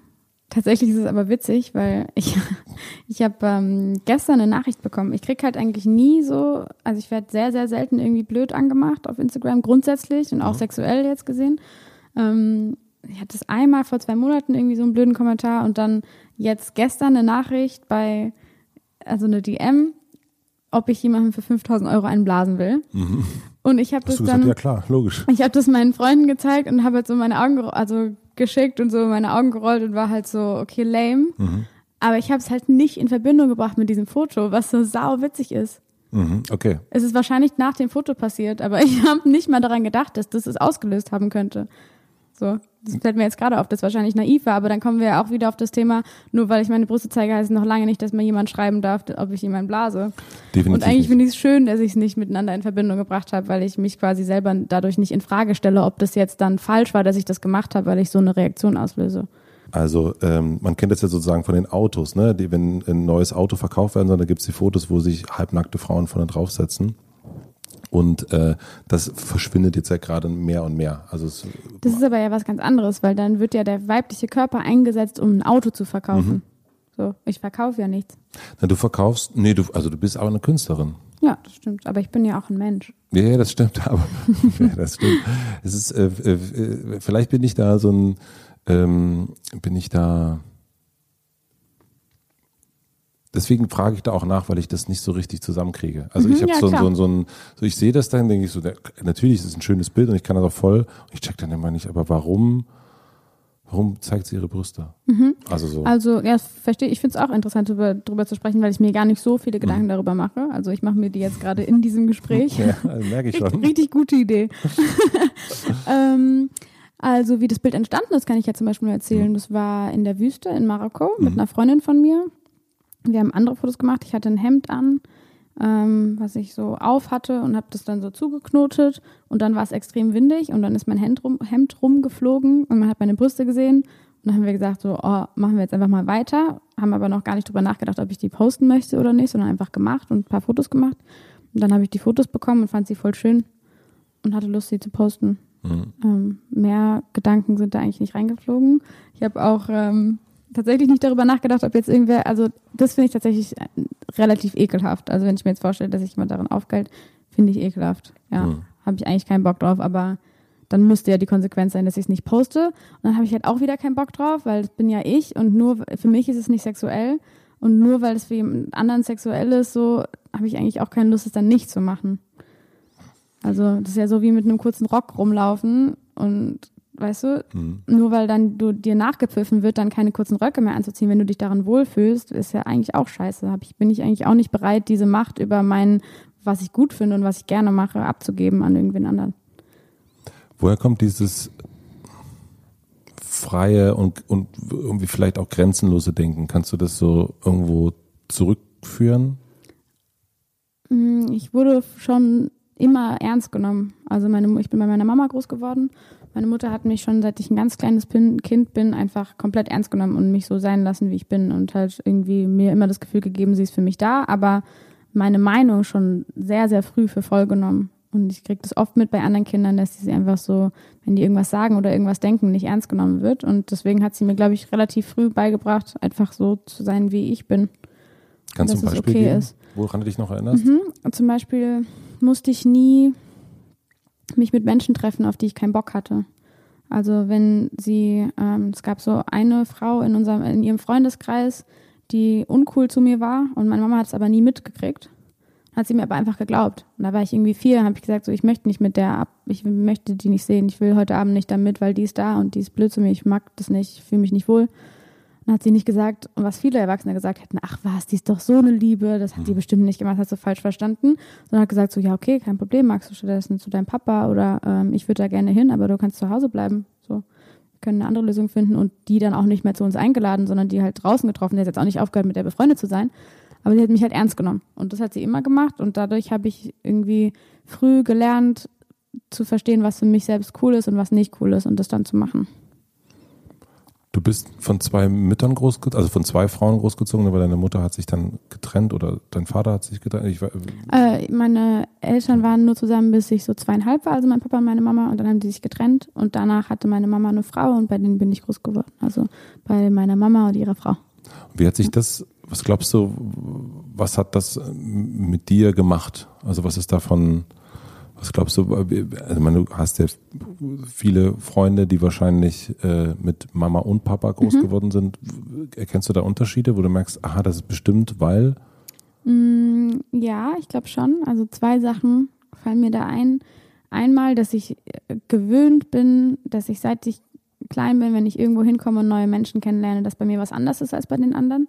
Tatsächlich ist es aber witzig, weil ich, ich habe ähm, gestern eine Nachricht bekommen. Ich krieg halt eigentlich nie so, also ich werde sehr, sehr selten irgendwie blöd angemacht auf Instagram, grundsätzlich und auch sexuell jetzt gesehen. Ähm, ich hatte es einmal vor zwei Monaten irgendwie so einen blöden Kommentar und dann jetzt gestern eine Nachricht bei also eine DM, ob ich jemandem für 5000 Euro einblasen will. Mhm. Und ich habe das gesagt, dann, ja klar, logisch. ich habe das meinen Freunden gezeigt und habe halt so meine Augen, also geschickt und so meine Augen gerollt und war halt so, okay, lame. Mhm. Aber ich habe es halt nicht in Verbindung gebracht mit diesem Foto, was so sau witzig ist. Mhm. Okay. Es ist wahrscheinlich nach dem Foto passiert, aber ich habe nicht mal daran gedacht, dass das es ausgelöst haben könnte. So, das fällt mir jetzt gerade auf, dass wahrscheinlich naiv war, aber dann kommen wir ja auch wieder auf das Thema, nur weil ich meine Brüste zeige, heißt es noch lange nicht, dass mir jemand schreiben darf, ob ich jemanden blase. Definitiv. Und eigentlich finde ich es schön, dass ich es nicht miteinander in Verbindung gebracht habe, weil ich mich quasi selber dadurch nicht in Frage stelle, ob das jetzt dann falsch war, dass ich das gemacht habe, weil ich so eine Reaktion auslöse. Also ähm, man kennt das ja sozusagen von den Autos, ne? Die, wenn ein neues Auto verkauft werden soll, dann gibt es die Fotos, wo sich halbnackte Frauen vorne draufsetzen. Und äh, das verschwindet jetzt ja gerade mehr und mehr. Also es, Das ist aber ja was ganz anderes, weil dann wird ja der weibliche Körper eingesetzt, um ein Auto zu verkaufen. So, ich verkaufe ja nichts. na, du verkaufst, nee, du, also du bist aber eine Künstlerin. Ja, das stimmt. Aber ich bin ja auch ein Mensch. Ja, ja, das stimmt, aber ja, das stimmt. Es ist, äh, äh, äh, vielleicht bin ich da so ein, ähm, bin ich da. Deswegen frage ich da auch nach, weil ich das nicht so richtig zusammenkriege. Also Mhm, ich habe ja, so, so, so ein, so ich sehe das dann, denke ich so, der, natürlich ist es ein schönes Bild und ich kann das auch voll. Und ich check dann immer nicht, aber warum, warum zeigt sie ihre Brüste? Also so. Also, ja, verstehe. Ich finde es auch interessant, darüber, darüber zu sprechen, weil ich mir gar nicht so viele Mhm. Gedanken darüber mache. Also, ich mache mir die jetzt gerade in diesem Gespräch. ja, merke ich schon. richtig gute Idee. ähm, also, wie das Bild entstanden ist, kann ich ja zum Beispiel nur erzählen. Das war in der Wüste in Marokko mit einer Freundin von mir. Wir haben andere Fotos gemacht. Ich hatte ein Hemd an, ähm, was ich so auf hatte und habe das dann so zugeknotet. Und dann war es extrem windig und dann ist mein Hemd, rum, Hemd rumgeflogen und man hat meine Brüste gesehen. Und dann haben wir gesagt, so, oh, machen wir jetzt einfach mal weiter. Haben aber noch gar nicht drüber nachgedacht, ob ich die posten möchte oder nicht, sondern einfach gemacht und ein paar Fotos gemacht. Und dann habe ich die Fotos bekommen und fand sie voll schön und hatte Lust, sie zu posten. Mhm. Ähm, mehr Gedanken sind da eigentlich nicht reingeflogen. Ich habe auch ähm, tatsächlich nicht darüber nachgedacht, ob jetzt irgendwer, also das finde ich tatsächlich relativ ekelhaft. Also wenn ich mir jetzt vorstelle, dass sich jemand darin aufgeilt, finde ich ekelhaft. Ja, Mhm. habe ich eigentlich keinen Bock drauf, aber dann müsste ja die Konsequenz sein, dass ich es nicht poste. Und dann habe ich halt auch wieder keinen Bock drauf, weil das bin ja ich und nur für mich ist es nicht sexuell. Und nur weil es für jemand anderen sexuell ist, so habe ich eigentlich auch keine Lust, es dann nicht zu machen. Also das ist ja so wie mit einem kurzen Rock rumlaufen und weißt du, Mhm. nur weil dann du dir nachgepfiffen wird, dann keine kurzen Röcke mehr anzuziehen, wenn du dich darin wohlfühlst, ist ja eigentlich auch scheiße. Hab ich, bin ich eigentlich auch nicht bereit, diese Macht über mein, was ich gut finde und was ich gerne mache, abzugeben an irgendwen anderen. Woher kommt dieses freie und, und irgendwie vielleicht auch grenzenlose Denken? Kannst du das so irgendwo zurückführen? Mm, Ich wurde schon immer ernst genommen. Also meine, ich bin bei meiner Mama groß geworden. Meine Mutter hat mich schon, seit ich ein ganz kleines Kind bin, einfach komplett ernst genommen und mich so sein lassen, wie ich bin und halt irgendwie mir immer das Gefühl gegeben, sie ist für mich da, aber meine Meinung schon sehr, sehr früh für voll genommen. Und ich kriege das oft mit bei anderen Kindern, dass sie einfach so, wenn die irgendwas sagen oder irgendwas denken, nicht ernst genommen wird. Und deswegen hat sie mir, glaube ich, relativ früh beigebracht, einfach so zu sein, wie ich bin. Kannst du ein es Beispiel okay geben, ist. woran du dich noch erinnerst? Mhm. Zum Beispiel musste ich nie mich mit Menschen treffen, auf die ich keinen Bock hatte. Also wenn sie, ähm, es gab so eine Frau in unserem, in ihrem Freundeskreis, die uncool zu mir war und meine Mama hat es aber nie mitgekriegt. Hat sie mir aber einfach geglaubt. Und da war ich irgendwie vier, habe ich gesagt, so ich möchte nicht mit der ab, ich möchte die nicht sehen, ich will heute Abend nicht damit, weil die ist da und die ist blöd zu mir, ich mag das nicht, ich fühle mich nicht wohl. Dann hat sie nicht gesagt, was viele Erwachsene gesagt hätten, ach was, die ist doch so eine Liebe, das hat die bestimmt nicht gemacht, hast du falsch verstanden. Sondern hat gesagt so, ja okay, kein Problem, magst du stattdessen zu deinem Papa oder ähm, ich würde da gerne hin, aber du kannst zu Hause bleiben. So, wir können eine andere Lösung finden und die dann auch nicht mehr zu uns eingeladen, sondern die halt draußen getroffen. Die hat jetzt auch nicht aufgehört, mit der befreundet zu sein, aber sie hat mich halt ernst genommen. Und das hat sie immer gemacht und dadurch habe ich irgendwie früh gelernt zu verstehen, was für mich selbst cool ist und was nicht cool ist und das dann zu machen. Du bist von zwei Müttern großgezogen, also von zwei Frauen großgezogen, aber deine Mutter hat sich dann getrennt oder dein Vater hat sich getrennt. Ich, war- Äh, meine Eltern waren nur zusammen, bis ich so zweieinhalb war, also mein Papa und meine Mama, und dann haben die sich getrennt. Und danach hatte meine Mama eine Frau und bei denen bin ich groß geworden. Also bei meiner Mama und ihrer Frau. wie hat sich das, was glaubst du, was hat das mit dir gemacht? Also was ist davon, was glaubst du, also ich meine, du hast ja viele Freunde, die wahrscheinlich äh, mit Mama und Papa groß Mhm. geworden sind. Erkennst du da Unterschiede, wo du merkst, aha, das ist bestimmt, weil, Mm, ja, ich glaube schon. Also zwei Sachen fallen mir da ein. Einmal, dass ich äh, gewöhnt bin, dass ich seit ich klein bin, wenn ich irgendwo hinkomme und neue Menschen kennenlerne, dass bei mir was anders ist als bei den anderen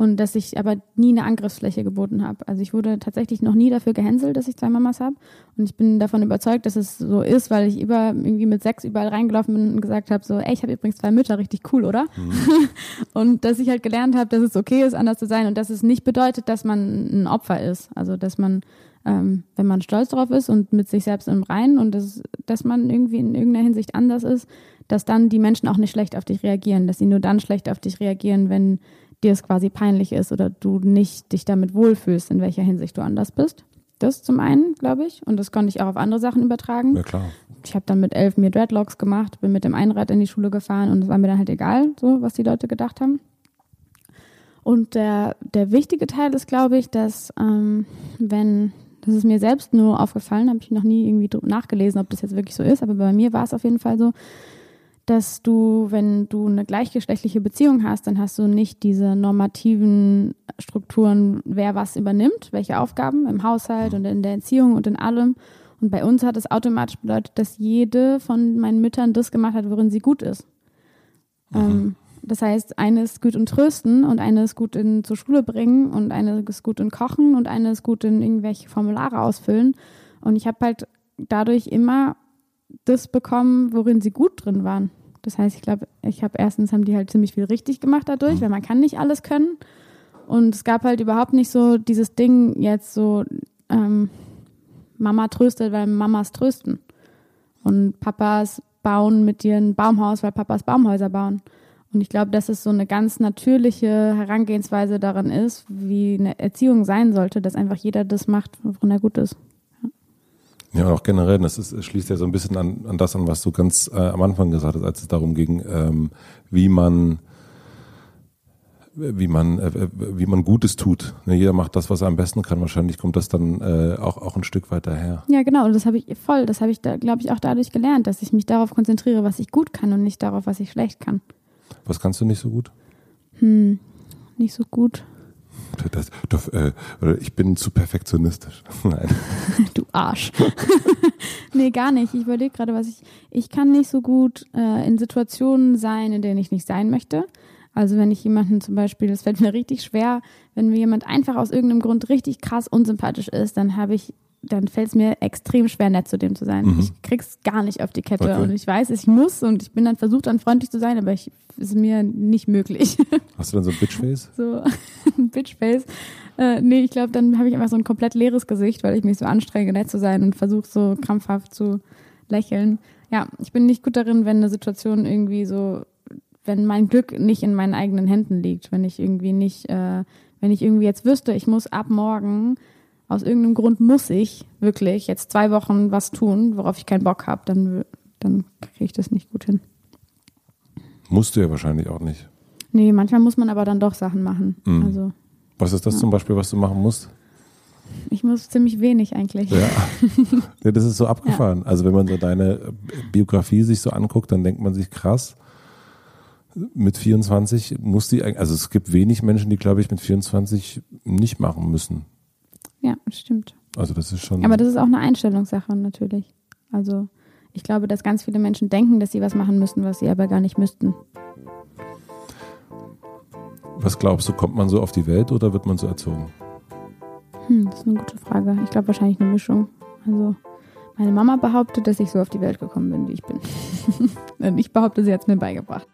und dass ich aber nie eine Angriffsfläche geboten habe. Also ich wurde tatsächlich noch nie dafür gehänselt, dass ich zwei Mamas habe und ich bin davon überzeugt, dass es so ist, weil ich über irgendwie mit sechs überall reingelaufen bin und gesagt habe so, ey, ich habe übrigens zwei Mütter, richtig cool, oder? Mhm. und dass ich halt gelernt habe, dass es okay ist, anders zu sein und dass es nicht bedeutet, dass man ein Opfer ist. Also dass man ähm, wenn man stolz drauf ist und mit sich selbst im Reinen und das, dass man irgendwie in irgendeiner Hinsicht anders ist, dass dann die Menschen auch nicht schlecht auf dich reagieren, dass sie nur dann schlecht auf dich reagieren, wenn dir es quasi peinlich ist oder du nicht dich damit wohlfühlst, in welcher Hinsicht du anders bist. Das zum einen, glaube ich. Und das konnte ich auch auf andere Sachen übertragen. Ja, klar. Ich habe dann mit elf mir Dreadlocks gemacht, bin mit dem Einrad in die Schule gefahren und es war mir dann halt egal, so was die Leute gedacht haben. Und der, der wichtige Teil ist, glaube ich, dass ähm, wenn, das ist mir selbst nur aufgefallen, habe ich noch nie irgendwie nachgelesen, ob das jetzt wirklich so ist, aber bei mir war es auf jeden Fall so, dass du, wenn du eine gleichgeschlechtliche Beziehung hast, dann hast du nicht diese normativen Strukturen, wer was übernimmt, welche Aufgaben im Haushalt und in der Erziehung und in allem. Und bei uns hat es automatisch bedeutet, dass jede von meinen Müttern das gemacht hat, worin sie gut ist. Mhm. Ähm, das heißt, eine ist gut in Trösten und eine ist gut in zur Schule bringen und eine ist gut in Kochen und eine ist gut in irgendwelche Formulare ausfüllen. Und ich habe halt dadurch immer das bekommen, worin sie gut drin waren. Das heißt, ich glaube, ich habe erstens haben die halt ziemlich viel richtig gemacht dadurch, mhm. weil man kann nicht alles können. Und es gab halt überhaupt nicht so dieses Ding jetzt so, ähm, Mama tröstet, weil Mamas trösten. Und Papas bauen mit dir ein Baumhaus, weil Papas Baumhäuser bauen. Und ich glaube, dass es so eine ganz natürliche Herangehensweise daran ist, wie eine Erziehung sein sollte, dass einfach jeder das macht, worin er gut ist. Ja, und auch generell, das ist, schließt ja so ein bisschen an, an das an, was du ganz äh, am Anfang gesagt hast, als es darum ging, ähm, wie man wie man äh, wie man Gutes tut. Ne, jeder macht das, was er am besten kann. Wahrscheinlich kommt das dann äh, auch auch ein Stück weiter her. Ja, genau. Und das habe ich voll. Das habe ich, da, glaube ich, auch dadurch gelernt, dass ich mich darauf konzentriere, was ich gut kann und nicht darauf, was ich schlecht kann. Was kannst du nicht so gut? Hm, nicht so gut. Das, das, äh, ich bin zu perfektionistisch. Nein. Du Arsch. nee, gar nicht. Ich überlege gerade, was ich. Ich kann nicht so gut äh, in Situationen sein, in denen ich nicht sein möchte. Also wenn ich jemanden zum Beispiel, das fällt mir richtig schwer, wenn mir jemand einfach aus irgendeinem Grund richtig krass unsympathisch ist, dann habe ich dann fällt es mir extrem schwer, nett zu dem zu sein. Mhm. Ich krieg's gar nicht auf die Kette okay. und ich weiß, ich muss und ich bin dann versucht, dann freundlich zu sein, aber ich ist mir nicht möglich. Hast du dann so ein Bitchface? So ein Bitchface. Äh, nee, ich glaube, dann habe ich einfach so ein komplett leeres Gesicht, weil ich mich so anstrenge, nett zu sein und versuche so krampfhaft zu lächeln. Ja, ich bin nicht gut darin, wenn eine Situation irgendwie so, wenn mein Glück nicht in meinen eigenen Händen liegt, wenn ich irgendwie nicht, äh, wenn ich irgendwie jetzt wüsste, ich muss ab morgen aus irgendeinem Grund muss ich wirklich jetzt zwei Wochen was tun, worauf ich keinen Bock habe, dann, dann kriege ich das nicht gut hin. Musst du ja wahrscheinlich auch nicht. Nee, manchmal muss man aber dann doch Sachen machen. Mhm. Also, was ist das ja. zum Beispiel, was du machen musst? Ich muss ziemlich wenig eigentlich. Ja, ja das ist so abgefahren. Ja. Also wenn man so deine Biografie sich so anguckt, dann denkt man sich krass. Mit 24 muss die, also es gibt wenig Menschen, die glaube ich mit 24 nicht machen müssen. Ja, stimmt. Also das ist schon. Aber das ist auch eine Einstellungssache natürlich. Also ich glaube, dass ganz viele Menschen denken, dass sie was machen müssen, was sie aber gar nicht müssten. Was glaubst du, kommt man so auf die Welt oder wird man so erzogen? Hm, das ist eine gute Frage. Ich glaube wahrscheinlich eine Mischung. Also meine Mama behauptet, dass ich so auf die Welt gekommen bin, wie ich bin. Und ich behaupte, sie hat es mir beigebracht.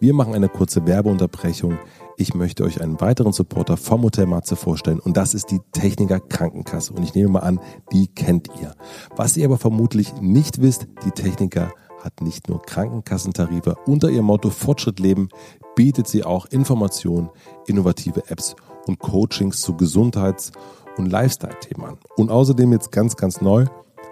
Wir machen eine kurze Werbeunterbrechung. Ich möchte euch einen weiteren Supporter vom Hotel Matze vorstellen und das ist die Techniker Krankenkasse. Und ich nehme mal an, die kennt ihr. Was ihr aber vermutlich nicht wisst, die Techniker hat nicht nur Krankenkassentarife. Unter ihrem Motto Fortschritt leben bietet sie auch Informationen, innovative Apps und Coachings zu Gesundheits- und Lifestyle-Themen an. Und außerdem jetzt ganz, ganz neu,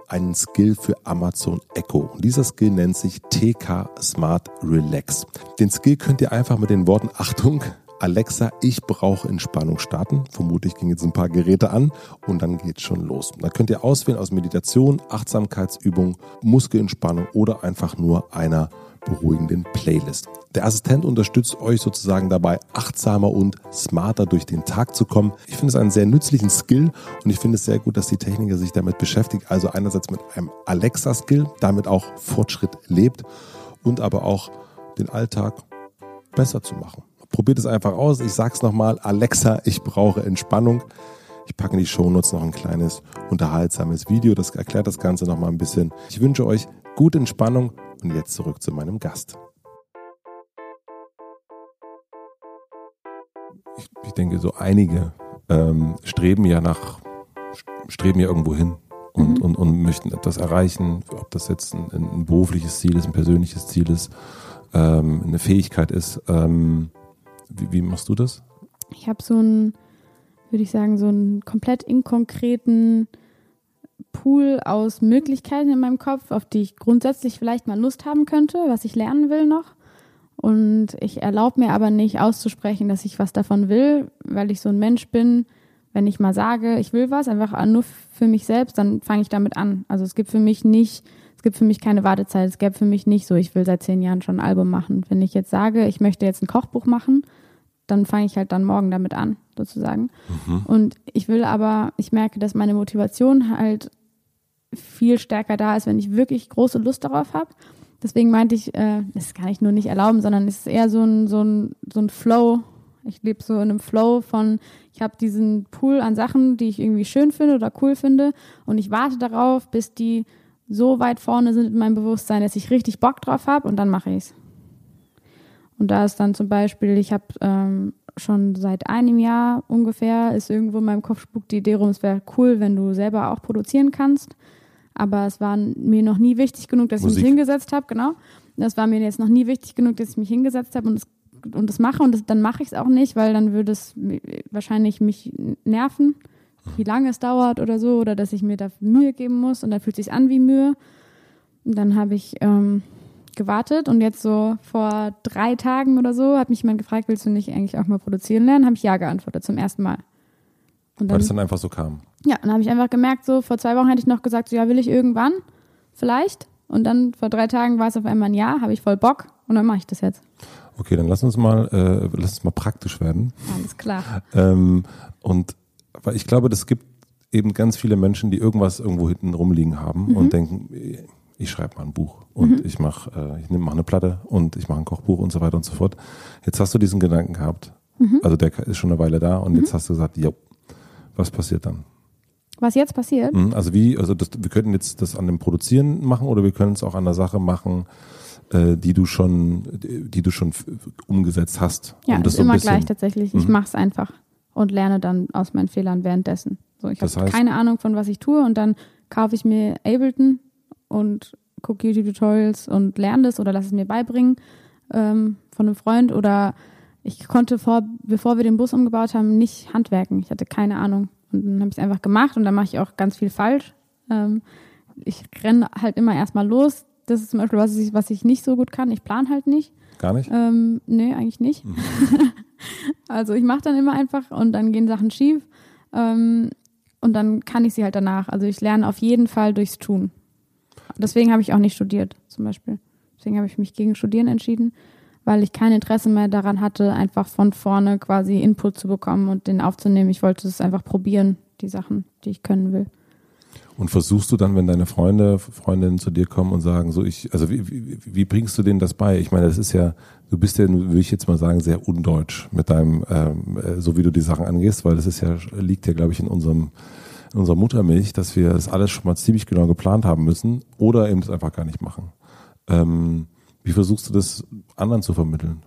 einen Skill für Amazon Echo. Und dieser Skill nennt sich TK Smart Relax. Den Skill könnt ihr einfach mit den Worten Achtung, Alexa, ich brauche Entspannung starten. Vermutlich gehen jetzt ein paar Geräte an und dann geht's schon los. Da könnt ihr auswählen aus Meditation, Achtsamkeitsübung, Muskelentspannung oder einfach nur einer beruhigenden Playlist. Der Assistent unterstützt euch sozusagen dabei, achtsamer und smarter durch den Tag zu kommen. Ich finde es einen sehr nützlichen Skill und ich finde es sehr gut, dass die Techniker sich damit beschäftigt. Also einerseits mit einem Alexa-Skill, damit auch Fortschritt lebt und aber auch den Alltag besser zu machen. Probiert es einfach aus. Ich sag's nochmal, Alexa, ich brauche Entspannung. Ich packe in die Shownotes noch ein kleines unterhaltsames Video, das erklärt das Ganze nochmal ein bisschen. Ich wünsche euch gute Entspannung und jetzt zurück zu meinem Gast. Ich, ich denke, so einige ähm, streben ja nach, streben ja irgendwo hin und, mhm. und, und möchten etwas erreichen, ob das jetzt ein, ein berufliches Ziel ist, ein persönliches Ziel ist, ähm, eine Fähigkeit ist. Ähm, wie, wie machst du das? Ich habe so einen, würde ich sagen, so einen komplett inkonkreten Pool aus Möglichkeiten in meinem Kopf, auf die ich grundsätzlich vielleicht mal Lust haben könnte, was ich lernen will noch. Und ich erlaube mir aber nicht auszusprechen, dass ich was davon will, weil ich so ein Mensch bin, wenn ich mal sage, ich will was, einfach nur für mich selbst, dann fange ich damit an. Also es gibt für mich nicht, es gibt für mich keine Wartezeit, es gäbe für mich nicht so, ich will seit zehn Jahren schon ein Album machen. Wenn ich jetzt sage, ich möchte jetzt ein Kochbuch machen, dann fange ich halt dann morgen damit an, sozusagen. Mhm. Und ich will aber, ich merke, dass meine Motivation halt viel stärker da ist, wenn ich wirklich große Lust darauf habe. Deswegen meinte ich, äh, das kann ich nur nicht erlauben, sondern es ist eher so ein, so ein, so ein Flow. Ich lebe so in einem Flow von, ich habe diesen Pool an Sachen, die ich irgendwie schön finde oder cool finde und ich warte darauf, bis die so weit vorne sind in meinem Bewusstsein, dass ich richtig Bock drauf habe und dann mache ich es. Und da ist dann zum Beispiel, ich habe ähm, schon seit einem Jahr ungefähr, ist irgendwo in meinem Kopf spukt die Idee rum, es wäre cool, wenn du selber auch produzieren kannst aber es war mir noch nie wichtig genug, dass Musik. ich mich hingesetzt habe, genau. Das war mir jetzt noch nie wichtig genug, dass ich mich hingesetzt habe und das, und das mache und das, dann mache ich es auch nicht, weil dann würde es wahrscheinlich mich nerven, wie lange es dauert oder so, oder dass ich mir da Mühe geben muss und dann fühlt es sich an wie Mühe. Und dann habe ich ähm, gewartet und jetzt so vor drei Tagen oder so hat mich jemand gefragt, willst du nicht eigentlich auch mal produzieren lernen? Habe ich ja geantwortet zum ersten Mal. Und Weil es dann einfach so kam. Ja, dann habe ich einfach gemerkt, so vor zwei Wochen hätte ich noch gesagt, so ja, will ich irgendwann, vielleicht. Und dann vor drei Tagen war es auf einmal ein Ja, habe ich voll Bock und dann mache ich das jetzt. Okay, dann lass uns mal, äh, lass uns mal praktisch werden. Alles klar. ähm, und weil ich glaube, es gibt eben ganz viele Menschen, die irgendwas irgendwo hinten rumliegen haben mhm. und denken, ich schreibe mal ein Buch und mhm. ich mache, äh, ich nehme mal eine Platte und ich mache ein Kochbuch und so weiter und so fort. Jetzt hast du diesen Gedanken gehabt. Mhm. Also der ist schon eine Weile da und jetzt mhm. hast du gesagt, jo, was passiert dann? Was jetzt passiert? Mhm, also wie, also das, wir könnten jetzt das an dem Produzieren machen oder wir können es auch an der Sache machen, äh, die du schon, die du schon umgesetzt hast. Ja, um das ist immer gleich tatsächlich. Ich mhm. mache es einfach und lerne dann aus meinen Fehlern währenddessen. So, ich habe keine Ahnung von was ich tue und dann kaufe ich mir Ableton und gucke YouTube-Tutorials und lerne das oder lasse es mir beibringen ähm, von einem Freund oder ich konnte vor, bevor wir den Bus umgebaut haben, nicht handwerken. Ich hatte keine Ahnung. Und dann habe ich es einfach gemacht und dann mache ich auch ganz viel falsch. Ähm, ich renne halt immer erstmal los. Das ist zum Beispiel, was ich, was ich nicht so gut kann. Ich plane halt nicht. Gar nicht? Ähm, nee, eigentlich nicht. Mhm. also ich mache dann immer einfach und dann gehen Sachen schief. Ähm, und dann kann ich sie halt danach. Also ich lerne auf jeden Fall durchs Tun. Deswegen habe ich auch nicht studiert, zum Beispiel. Deswegen habe ich mich gegen Studieren entschieden, weil ich kein Interesse mehr daran hatte, einfach von vorne quasi Input zu bekommen und den aufzunehmen. Ich wollte es einfach probieren, die Sachen, die ich können will. Und versuchst du dann, wenn deine Freunde, Freundinnen zu dir kommen und sagen, so ich, also wie, wie, wie bringst du denen das bei? Ich meine, das ist ja, du bist ja, würde ich jetzt mal sagen, sehr undeutsch mit deinem, ähm, äh, so wie du die Sachen angehst, weil das ist ja, liegt ja, glaube ich, in unserem, in unserer Muttermilch, dass wir das alles schon mal ziemlich genau geplant haben müssen oder eben das einfach gar nicht machen. Ähm, wie versuchst du das anderen zu vermitteln?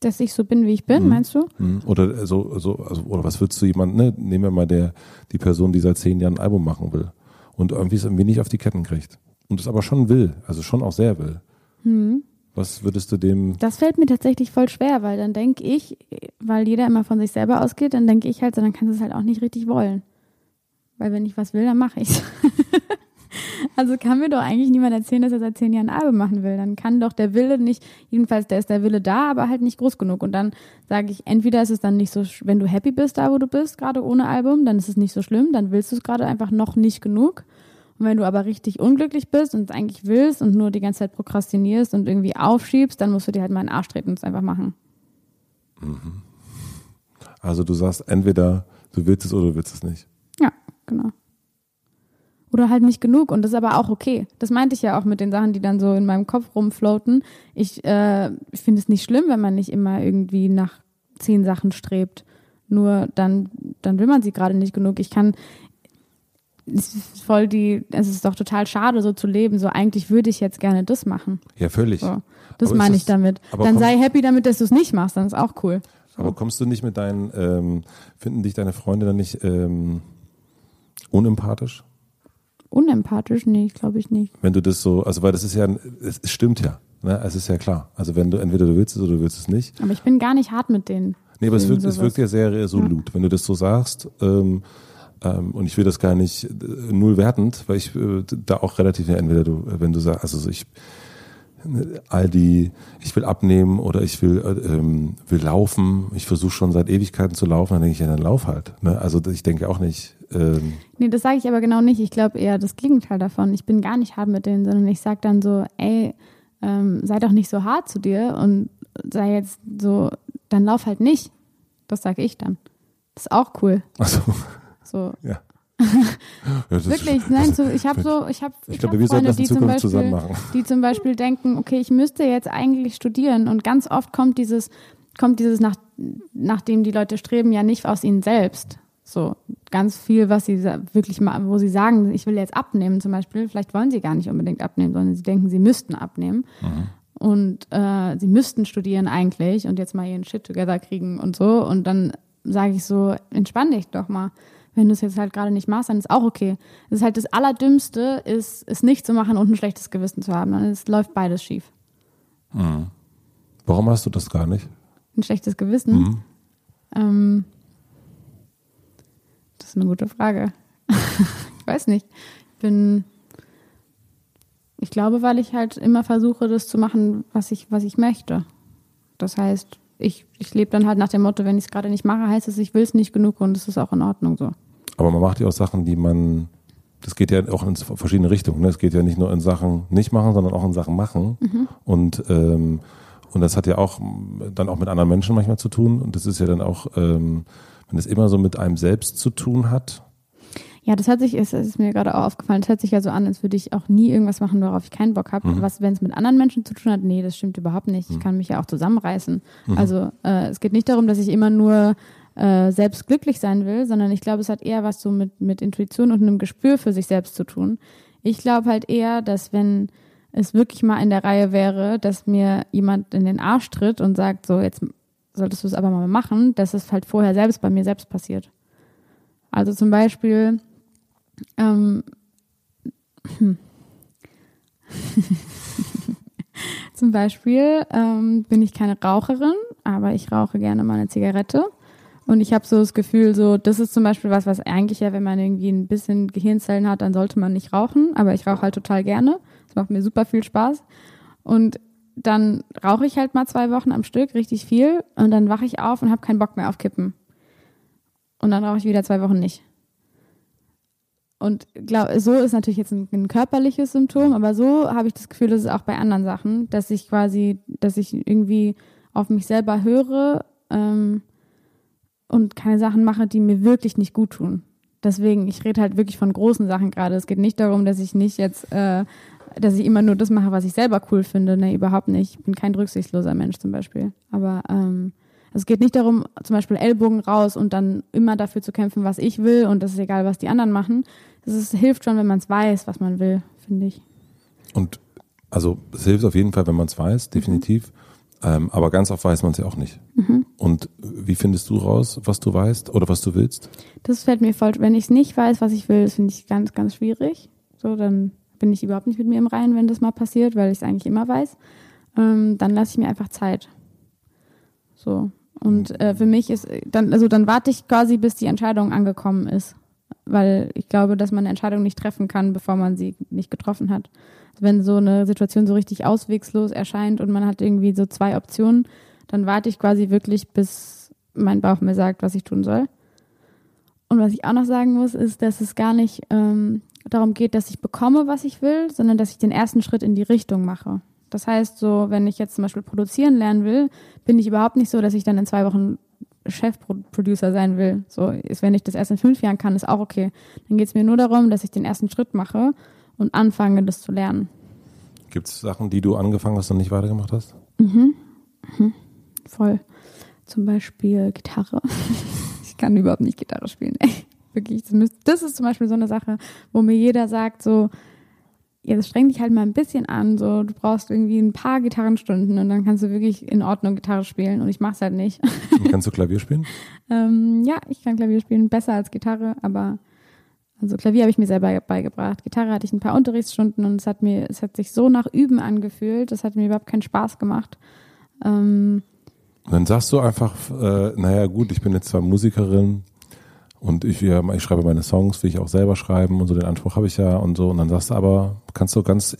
Dass ich so bin, wie ich bin, mhm. meinst du? Mhm. Oder so, so, also, oder was würdest du jemanden, ne, nehmen wir mal der, die Person, die seit zehn Jahren ein Album machen will und irgendwie es irgendwie nicht auf die Ketten kriegt und es aber schon will, also schon auch sehr will. Mhm. Was würdest du dem? Das fällt mir tatsächlich voll schwer, weil dann denke ich, weil jeder immer von sich selber ausgeht, dann denke ich halt, so, dann kannst du es halt auch nicht richtig wollen. Weil wenn ich was will, dann mache ich es. Also kann mir doch eigentlich niemand erzählen, dass er seit zehn Jahren Album machen will. Dann kann doch der Wille nicht, jedenfalls der ist der Wille da, aber halt nicht groß genug. Und dann sage ich, entweder ist es dann nicht so, wenn du happy bist da, wo du bist, gerade ohne Album, dann ist es nicht so schlimm, dann willst du es gerade einfach noch nicht genug. Und wenn du aber richtig unglücklich bist und es eigentlich willst und nur die ganze Zeit prokrastinierst und irgendwie aufschiebst, dann musst du dir halt mal in den Arsch treten und es einfach machen. Mhm. Also du sagst entweder du willst es oder du willst es nicht. Ja, genau. Oder halt nicht genug und das ist aber auch okay. Das meinte ich ja auch mit den Sachen, die dann so in meinem Kopf rumfloaten. Ich, äh, ich finde es nicht schlimm, wenn man nicht immer irgendwie nach zehn Sachen strebt. Nur dann, dann will man sie gerade nicht genug. Ich kann, es ist voll die, es ist doch total schade, so zu leben. So eigentlich würde ich jetzt gerne das machen. Ja, völlig. So, das meine ich damit. Dann sei happy damit, dass du es nicht machst, dann ist auch cool. So. Aber kommst du nicht mit deinen, ähm, finden dich deine Freunde dann nicht ähm, unempathisch? Unempathisch? Nee, glaube ich nicht. Wenn du das so, also weil das ist ja, es stimmt ja. Ne? Es ist ja klar. Also wenn du, entweder du willst es oder du willst es nicht. Aber ich bin gar nicht hart mit denen. Nee, aber es wirkt, es wirkt ja sehr resolut, ja. wenn du das so sagst. Ähm, und ich will das gar nicht äh, null wertend, weil ich äh, da auch relativ, ja, entweder du, wenn du sagst, also ich, all die, ich will abnehmen oder ich will, äh, ähm, will laufen, ich versuche schon seit Ewigkeiten zu laufen, dann denke ich, ja, dann lauf halt. Ne? Also ich denke auch nicht. Ähm, nee, das sage ich aber genau nicht. Ich glaube eher das Gegenteil davon. Ich bin gar nicht hart mit denen, sondern ich sage dann so, ey, ähm, sei doch nicht so hart zu dir und sei jetzt so, dann lauf halt nicht. Das sage ich dann. Das ist auch cool. Ach so. So. Ja. ja Wirklich, nein, so, ich habe so, ich habe, ich, ich glaube, wir sollten das in Zukunft Beispiel, zusammen machen. Die zum Beispiel denken, okay, ich müsste jetzt eigentlich studieren und ganz oft kommt dieses, kommt dieses nach, nachdem die Leute streben, ja nicht aus ihnen selbst. So ganz viel, was sie wirklich mal, wo sie sagen, ich will jetzt abnehmen zum Beispiel, vielleicht wollen sie gar nicht unbedingt abnehmen, sondern sie denken, sie müssten abnehmen. Mhm. Und äh, sie müssten studieren eigentlich und jetzt mal ihren Shit together kriegen und so. Und dann sage ich so, entspann dich doch mal wenn du es jetzt halt gerade nicht machst, dann ist auch okay. Es ist halt das Allerdümmste, ist es nicht zu machen und ein schlechtes Gewissen zu haben. Dann ist, läuft beides schief. Mhm. Warum hast du das gar nicht? Ein schlechtes Gewissen? Mhm. Ähm, das ist eine gute Frage. ich weiß nicht. Ich bin, ich glaube, weil ich halt immer versuche, das zu machen, was ich, was ich möchte. Das heißt, ich, ich lebe dann halt nach dem Motto, wenn ich es gerade nicht mache, heißt es, ich will es nicht genug und es ist auch in Ordnung so. Aber man macht ja auch Sachen, die man, das geht ja auch in verschiedene Richtungen. Ne? Es geht ja nicht nur in Sachen nicht machen, sondern auch in Sachen machen. Mhm. Und, ähm, und das hat ja auch dann auch mit anderen Menschen manchmal zu tun. Und das ist ja dann auch, ähm, wenn es immer so mit einem selbst zu tun hat, ja, das hat sich, ist, ist mir gerade auch aufgefallen, das hört sich ja so an, als würde ich auch nie irgendwas machen, worauf ich keinen Bock habe. Mhm. Was, wenn es mit anderen Menschen zu tun hat, nee, das stimmt überhaupt nicht. Ich mhm. kann mich ja auch zusammenreißen. Mhm. Also äh, es geht nicht darum, dass ich immer nur äh, selbst glücklich sein will, sondern ich glaube, es hat eher was so mit, mit Intuition und einem Gespür für sich selbst zu tun. Ich glaube halt eher, dass wenn es wirklich mal in der Reihe wäre, dass mir jemand in den Arsch tritt und sagt, so jetzt solltest du es aber mal machen, dass es halt vorher selbst bei mir selbst passiert. Also zum Beispiel, ähm, hm. Zum Beispiel ähm, bin ich keine Raucherin, aber ich rauche gerne mal eine Zigarette. Und ich habe so das Gefühl, so, das ist zum Beispiel was, was eigentlich ja, wenn man irgendwie ein bisschen Gehirnzellen hat, dann sollte man nicht rauchen. Aber ich rauche halt total gerne. Das macht mir super viel Spaß. Und dann rauche ich halt mal zwei Wochen am Stück, richtig viel. Und dann wache ich auf und habe keinen Bock mehr auf Kippen. Und dann rauche ich wieder zwei Wochen nicht. Und glaub, so ist natürlich jetzt ein, ein körperliches Symptom, aber so habe ich das Gefühl, dass es auch bei anderen Sachen, dass ich quasi, dass ich irgendwie auf mich selber höre ähm, und keine Sachen mache, die mir wirklich nicht gut tun. Deswegen, ich rede halt wirklich von großen Sachen gerade. Es geht nicht darum, dass ich nicht jetzt, äh, dass ich immer nur das mache, was ich selber cool finde. Nee, überhaupt nicht. Ich bin kein rücksichtsloser Mensch zum Beispiel. Aber ähm, es geht nicht darum, zum Beispiel Ellbogen raus und dann immer dafür zu kämpfen, was ich will und das ist egal, was die anderen machen. Es hilft schon, wenn man es weiß, was man will, finde ich. Und also es hilft auf jeden Fall, wenn man es weiß, definitiv. Mhm. Ähm, aber ganz oft weiß man es ja auch nicht. Mhm. Und wie findest du raus, was du weißt oder was du willst? Das fällt mir voll. Wenn ich es nicht weiß, was ich will, das finde ich ganz, ganz schwierig. So, dann bin ich überhaupt nicht mit mir im Reinen, wenn das mal passiert, weil ich es eigentlich immer weiß. Ähm, dann lasse ich mir einfach Zeit. So. Und äh, für mich ist dann, also dann warte ich quasi, bis die Entscheidung angekommen ist. Weil ich glaube, dass man eine Entscheidung nicht treffen kann, bevor man sie nicht getroffen hat. Wenn so eine Situation so richtig auswegslos erscheint und man hat irgendwie so zwei Optionen, dann warte ich quasi wirklich, bis mein Bauch mir sagt, was ich tun soll. Und was ich auch noch sagen muss, ist, dass es gar nicht, ähm, darum geht, dass ich bekomme, was ich will, sondern dass ich den ersten Schritt in die Richtung mache. Das heißt, so, wenn ich jetzt zum Beispiel produzieren lernen will, bin ich überhaupt nicht so, dass ich dann in zwei Wochen Chefproducer sein will. So ist, wenn ich das erst in fünf Jahren kann, ist auch okay. Dann geht es mir nur darum, dass ich den ersten Schritt mache und anfange, das zu lernen. Gibt es Sachen, die du angefangen hast und nicht weitergemacht hast? Mhm. mhm. Voll. Zum Beispiel Gitarre. ich kann überhaupt nicht Gitarre spielen. Ey, wirklich. Das ist zum Beispiel so eine Sache, wo mir jeder sagt, so, ja, das strengt dich halt mal ein bisschen an. So, du brauchst irgendwie ein paar Gitarrenstunden und dann kannst du wirklich in Ordnung Gitarre spielen. Und ich mach's halt nicht. kannst du Klavier spielen? ähm, ja, ich kann Klavier spielen, besser als Gitarre, aber also Klavier habe ich mir selber beigebracht. Gitarre hatte ich ein paar Unterrichtsstunden und es hat mir, es hat sich so nach Üben angefühlt. Das hat mir überhaupt keinen Spaß gemacht. Ähm, dann sagst du einfach, äh, naja gut, ich bin jetzt zwar Musikerin, und ich, ja, ich schreibe meine Songs, will ich auch selber schreiben und so den Anspruch habe ich ja und so. Und dann sagst du aber, kannst du ganz,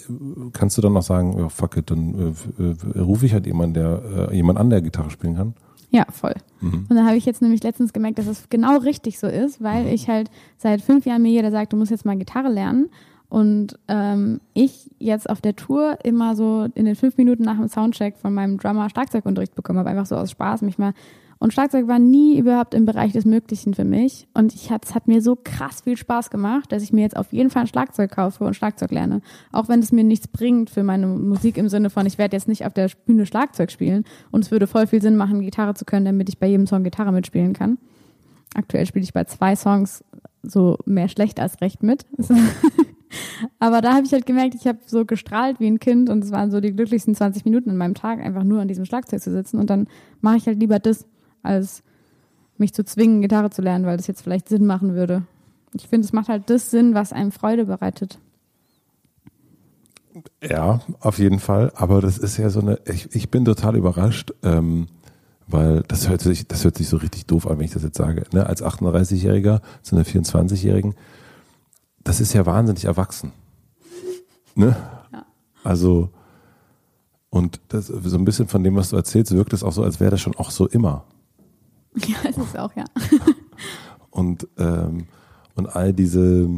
kannst du dann noch sagen, ja, fuck it, dann äh, äh, rufe ich halt jemanden, der, äh, jemand an, der Gitarre spielen kann. Ja, voll. Mhm. Und da habe ich jetzt nämlich letztens gemerkt, dass es genau richtig so ist, weil mhm. ich halt seit fünf Jahren mir jeder sagt, du musst jetzt mal Gitarre lernen. Und ähm, ich jetzt auf der Tour immer so in den fünf Minuten nach dem Soundcheck von meinem Drummer Schlagzeugunterricht bekommen habe, einfach so aus Spaß, mich mal und Schlagzeug war nie überhaupt im Bereich des Möglichen für mich. Und ich hat, es hat mir so krass viel Spaß gemacht, dass ich mir jetzt auf jeden Fall ein Schlagzeug kaufe und Schlagzeug lerne. Auch wenn es mir nichts bringt für meine Musik im Sinne von, ich werde jetzt nicht auf der Bühne Schlagzeug spielen. Und es würde voll viel Sinn machen, Gitarre zu können, damit ich bei jedem Song Gitarre mitspielen kann. Aktuell spiele ich bei zwei Songs so mehr schlecht als recht mit. Aber da habe ich halt gemerkt, ich habe so gestrahlt wie ein Kind und es waren so die glücklichsten 20 Minuten in meinem Tag, einfach nur an diesem Schlagzeug zu sitzen und dann mache ich halt lieber das als mich zu zwingen, Gitarre zu lernen, weil das jetzt vielleicht Sinn machen würde. Ich finde, es macht halt das Sinn, was einem Freude bereitet. Ja, auf jeden Fall. Aber das ist ja so eine, ich, ich bin total überrascht, ähm, weil das hört sich, das hört sich so richtig doof an, wenn ich das jetzt sage. Ne? Als 38-Jähriger zu einer 24-Jährigen, das ist ja wahnsinnig erwachsen. Ne? Ja. Also, und das, so ein bisschen von dem, was du erzählst, wirkt es auch so, als wäre das schon auch so immer. Ja, es ist auch, ja. und, ähm, und all diese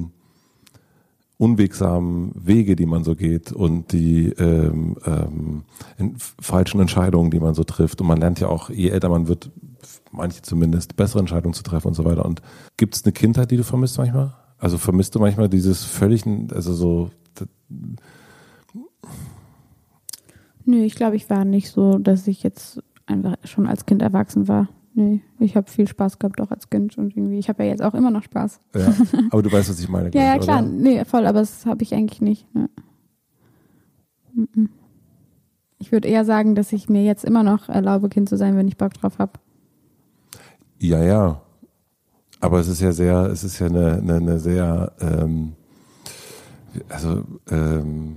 unwegsamen Wege, die man so geht und die ähm, ähm, falschen Entscheidungen, die man so trifft. Und man lernt ja auch, je älter man wird, manche zumindest, bessere Entscheidungen zu treffen und so weiter. Und gibt es eine Kindheit, die du vermisst manchmal? Also vermisst du manchmal dieses völligen, also so. Nö, ich glaube, ich war nicht so, dass ich jetzt einfach schon als Kind erwachsen war. Nee, ich habe viel Spaß gehabt auch als Kind und irgendwie, ich habe ja jetzt auch immer noch Spaß. Ja, aber du weißt, was ich meine. ja, ja, klar. Oder? Nee, voll, aber das habe ich eigentlich nicht. Ne. Ich würde eher sagen, dass ich mir jetzt immer noch erlaube, Kind zu sein, wenn ich Bock drauf habe. Ja, ja. Aber es ist ja sehr, es ist ja eine, eine, eine sehr, ähm, also ähm,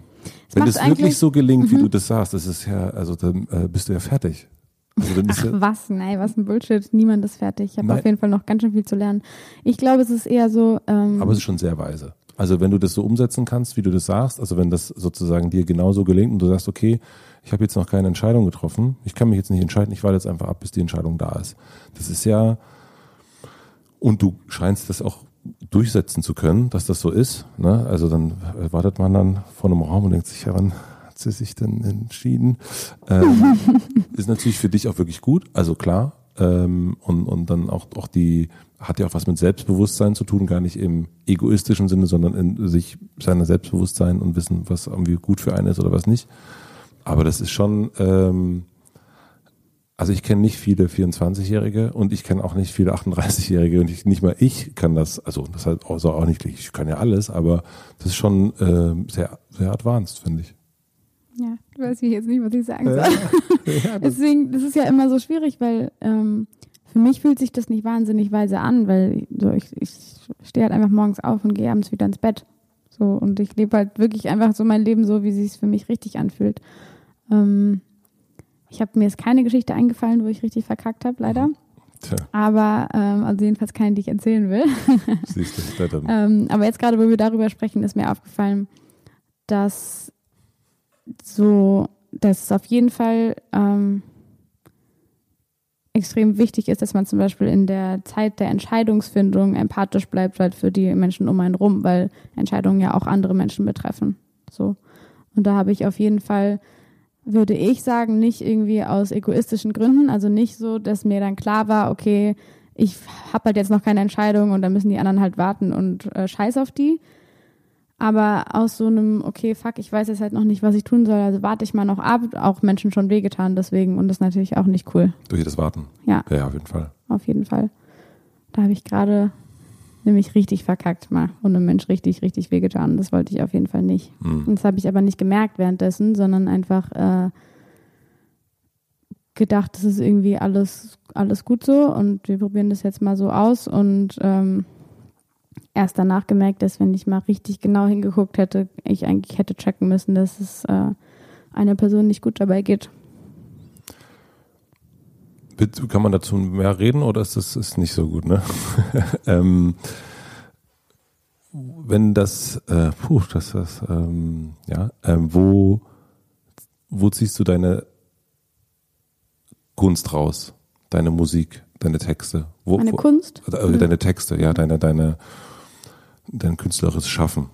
wenn es wirklich so gelingt, wie mhm. du das sagst, das ist ja, also dann äh, bist du ja fertig. Also Ach was, nein, was ein Bullshit. Niemand ist fertig. Ich habe auf jeden Fall noch ganz schön viel zu lernen. Ich glaube, es ist eher so. Ähm, Aber es ist schon sehr weise. Also wenn du das so umsetzen kannst, wie du das sagst, also wenn das sozusagen dir genauso gelingt und du sagst, okay, ich habe jetzt noch keine Entscheidung getroffen, ich kann mich jetzt nicht entscheiden, ich warte jetzt einfach ab, bis die Entscheidung da ist. Das ist ja, und du scheinst das auch durchsetzen zu können, dass das so ist. Ne? Also dann wartet man dann vor einem Raum und denkt sich, ja, wann, sie sich denn entschieden? Ähm, ist natürlich für dich auch wirklich gut, also klar. Ähm, und, und dann auch, auch die, hat ja auch was mit Selbstbewusstsein zu tun, gar nicht im egoistischen Sinne, sondern in sich seiner Selbstbewusstsein und wissen, was irgendwie gut für einen ist oder was nicht. Aber das ist schon, ähm, also ich kenne nicht viele 24-Jährige und ich kenne auch nicht viele 38-Jährige und ich, nicht mal ich kann das, also das heißt also auch nicht, ich kann ja alles, aber das ist schon äh, sehr, sehr advanced, finde ich. Ja, du weißt jetzt nicht, was ich sagen soll. Ja, Deswegen, das ist ja immer so schwierig, weil ähm, für mich fühlt sich das nicht wahnsinnig weise an, weil so ich, ich stehe halt einfach morgens auf und gehe abends wieder ins Bett. So, und ich lebe halt wirklich einfach so mein Leben so, wie es sich für mich richtig anfühlt. Ähm, ich habe mir jetzt keine Geschichte eingefallen, wo ich richtig verkackt habe, leider. Mhm. Tja. Aber, ähm, also jedenfalls keine, die ich erzählen will. Siehst du, ähm, aber jetzt gerade, wo wir darüber sprechen, ist mir aufgefallen, dass so, dass es auf jeden Fall ähm, extrem wichtig ist, dass man zum Beispiel in der Zeit der Entscheidungsfindung empathisch bleibt, halt für die Menschen um einen rum, weil Entscheidungen ja auch andere Menschen betreffen. So. Und da habe ich auf jeden Fall, würde ich sagen, nicht irgendwie aus egoistischen Gründen, also nicht so, dass mir dann klar war, okay, ich habe halt jetzt noch keine Entscheidung und dann müssen die anderen halt warten und äh, scheiß auf die, aber aus so einem, okay, fuck, ich weiß jetzt halt noch nicht, was ich tun soll, also warte ich mal noch ab, auch Menschen schon wehgetan deswegen und das ist natürlich auch nicht cool. Durch das Warten. Ja. Ja, auf jeden Fall. Auf jeden Fall. Da habe ich gerade nämlich richtig verkackt mal und einem Mensch richtig, richtig wehgetan. Das wollte ich auf jeden Fall nicht. Mhm. Und das habe ich aber nicht gemerkt währenddessen, sondern einfach äh, gedacht, das ist irgendwie alles, alles gut so und wir probieren das jetzt mal so aus und ähm, erst danach gemerkt, dass wenn ich mal richtig genau hingeguckt hätte, ich eigentlich hätte checken müssen, dass es äh, einer Person nicht gut dabei geht. Kann man dazu mehr reden oder ist das ist nicht so gut, ne? ähm, wenn das, äh, puh, das ist, ähm, ja, ähm, wo, wo ziehst du deine Kunst raus? Deine Musik, deine Texte? Wo, Meine wo, Kunst, äh, deine Texte, ja, deine, deine, dein künstlerisches Schaffen.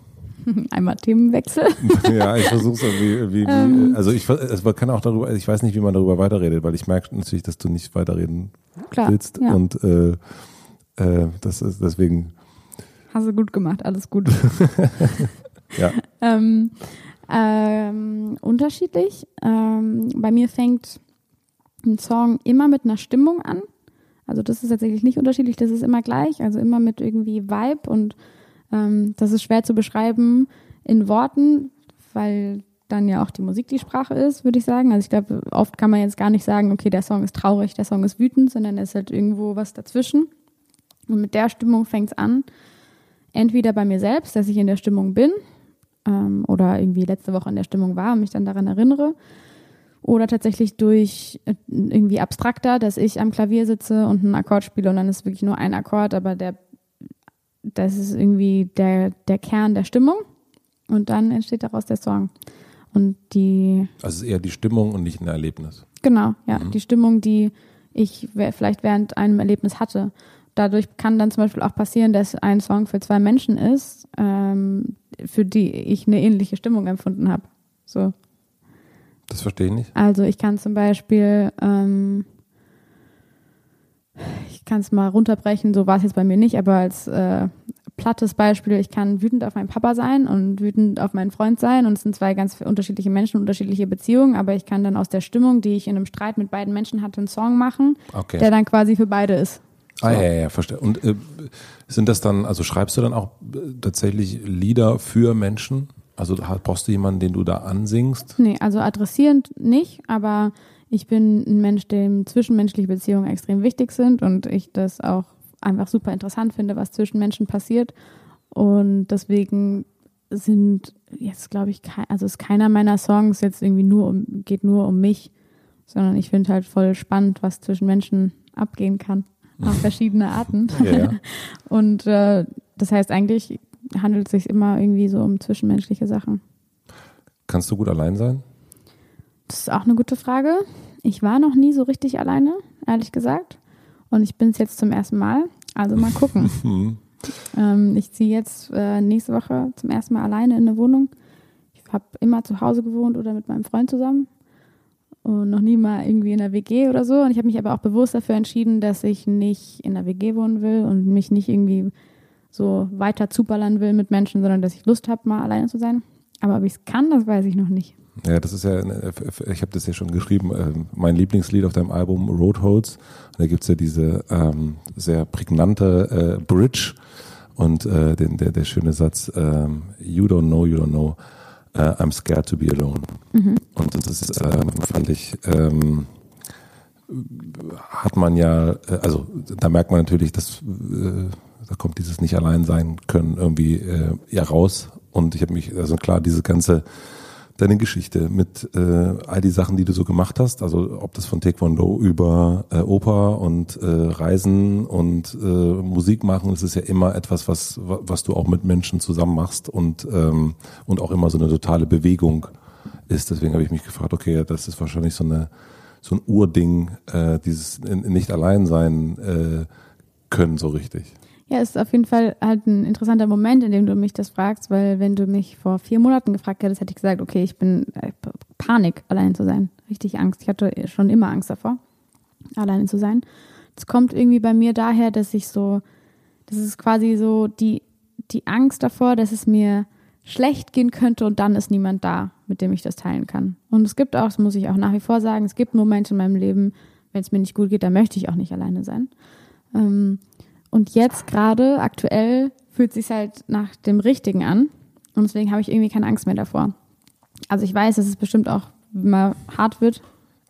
einmal Themenwechsel. ja, ich versuche es irgendwie, irgendwie Ähm. wie, also ich, man kann auch darüber, ich weiß nicht, wie man darüber weiterredet, weil ich merke natürlich, dass du nicht weiterreden Klar, willst ja. und äh, äh, das ist deswegen, Hast du gut gemacht, alles gut. ja, Ähm, ähm, unterschiedlich. Ähm, bei mir fängt ein Song immer mit einer Stimmung an. Also das ist tatsächlich nicht unterschiedlich, das ist immer gleich, also immer mit irgendwie Vibe und ähm, das ist schwer zu beschreiben in Worten, weil dann ja auch die Musik die Sprache ist, würde ich sagen. Also ich glaube, oft kann man jetzt gar nicht sagen, okay, der Song ist traurig, der Song ist wütend, sondern es ist halt irgendwo was dazwischen. Und mit der Stimmung fängt es an. Entweder bei mir selbst, dass ich in der Stimmung bin, ähm, oder irgendwie letzte Woche in der Stimmung war und mich dann daran erinnere. Oder tatsächlich durch äh, irgendwie abstrakter, dass ich am Klavier sitze und einen Akkord spiele und dann ist wirklich nur ein Akkord, aber der, das ist irgendwie der, der Kern der Stimmung und dann entsteht daraus der Song. Und die, also es ist eher die Stimmung und nicht ein Erlebnis. genau, ja, die Stimmung, die ich vielleicht während einem Erlebnis hatte. Dadurch kann dann zum Beispiel auch passieren, dass ein Song für zwei Menschen ist, ähm, für die ich eine ähnliche Stimmung empfunden habe. So. Das verstehe ich nicht. Also ich kann zum Beispiel, ähm, ich kann es mal runterbrechen, so war es jetzt bei mir nicht, aber als äh, plattes Beispiel, ich kann wütend auf meinen Papa sein und wütend auf meinen Freund sein und es sind zwei ganz unterschiedliche Menschen, unterschiedliche Beziehungen, aber ich kann dann aus der Stimmung, die ich in einem Streit mit beiden Menschen hatte, einen Song machen, Okay. der dann quasi für beide ist. Ah, ja, ja, ja, verstehe. Und äh, sind das dann, also schreibst du dann auch äh, tatsächlich Lieder für Menschen? Also brauchst du jemanden, den du da ansingst? Nee, also adressierend nicht, aber ich bin ein Mensch, dem zwischenmenschliche Beziehungen extrem wichtig sind und ich das auch einfach super interessant finde, was zwischen Menschen passiert. Und deswegen sind jetzt, glaube ich, kein, also ist keiner meiner Songs jetzt irgendwie nur um, geht nur um mich, sondern ich finde halt voll spannend, was zwischen Menschen abgehen kann. Auf verschiedene Arten. Ja, ja. Und äh, das heißt eigentlich handelt es sich immer irgendwie so um zwischenmenschliche Sachen. Kannst du gut allein sein? Das ist auch eine gute Frage. Ich war noch nie so richtig alleine, ehrlich gesagt. Und ich bin es jetzt zum ersten Mal. Also mal gucken. Hm. ähm, ich ziehe jetzt äh, nächste Woche zum ersten Mal alleine in eine Wohnung. Ich habe immer zu Hause gewohnt oder mit meinem Freund zusammen. Und noch nie mal irgendwie in der WG oder so. Und ich habe mich aber auch bewusst dafür entschieden, dass ich nicht in der WG wohnen will und mich nicht irgendwie so weiter zuballern will mit Menschen, sondern dass ich Lust habe, mal alleine zu sein. Aber ob ich es kann, das weiß ich noch nicht. Ja, das ist ja, ich habe das ja schon geschrieben, ähm, mein Lieblingslied auf deinem Album Roadholes. Und da gibt's ja diese ähm, sehr prägnante äh, Bridge und äh, den, der, der schöne Satz, ähm, You don't know, you don't know, uh, I'm scared to be alone. Und das ist, ähm, fand ich, ähm, hat man ja, äh, also da merkt man natürlich, dass äh, da kommt dieses nicht allein sein können irgendwie äh, ja raus. Und ich habe mich, also klar, diese ganze deine Geschichte mit äh, all die Sachen, die du so gemacht hast, also ob das von Taekwondo über äh, Oper und äh, Reisen und äh, Musik machen, das ist ja immer etwas, was was du auch mit Menschen zusammen machst und ähm, und auch immer so eine totale Bewegung ist. Deswegen habe ich mich gefragt, okay, das ist wahrscheinlich so eine so ein Urding, äh, dieses nicht allein sein äh, können so richtig. Ja, ist auf jeden Fall halt ein interessanter Moment, in dem du mich das fragst, weil wenn du mich vor vier Monaten gefragt hättest, hätte ich gesagt, okay, ich bin äh, Panik, allein zu sein. Richtig Angst. Ich hatte schon immer Angst davor, alleine zu sein. Das kommt irgendwie bei mir daher, dass ich so, das ist quasi so die, die Angst davor, dass es mir schlecht gehen könnte und dann ist niemand da, mit dem ich das teilen kann. Und es gibt auch, das muss ich auch nach wie vor sagen, es gibt Momente in meinem Leben, wenn es mir nicht gut geht, da möchte ich auch nicht alleine sein. Ähm, und jetzt gerade, aktuell, fühlt es sich halt nach dem Richtigen an. Und deswegen habe ich irgendwie keine Angst mehr davor. Also ich weiß, dass es bestimmt auch mal hart wird,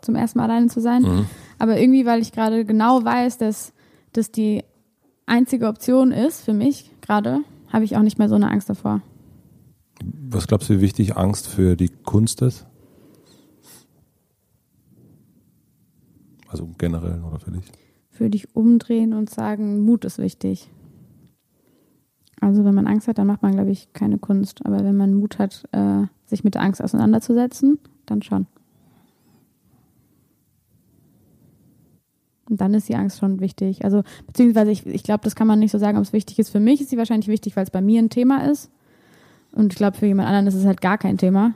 zum ersten Mal alleine zu sein. Mhm. Aber irgendwie, weil ich gerade genau weiß, dass das die einzige Option ist für mich gerade, habe ich auch nicht mehr so eine Angst davor. Was glaubst du, wie wichtig Angst für die Kunst ist? Also generell oder für dich? Würde ich umdrehen und sagen, Mut ist wichtig. Also wenn man Angst hat, dann macht man, glaube ich, keine Kunst. Aber wenn man Mut hat, äh, sich mit der Angst auseinanderzusetzen, dann schon. Und dann ist die Angst schon wichtig. Also, beziehungsweise ich, ich glaube, das kann man nicht so sagen, ob es wichtig ist. Für mich ist sie wahrscheinlich wichtig, weil es bei mir ein Thema ist. Und ich glaube, für jemand anderen ist es halt gar kein Thema.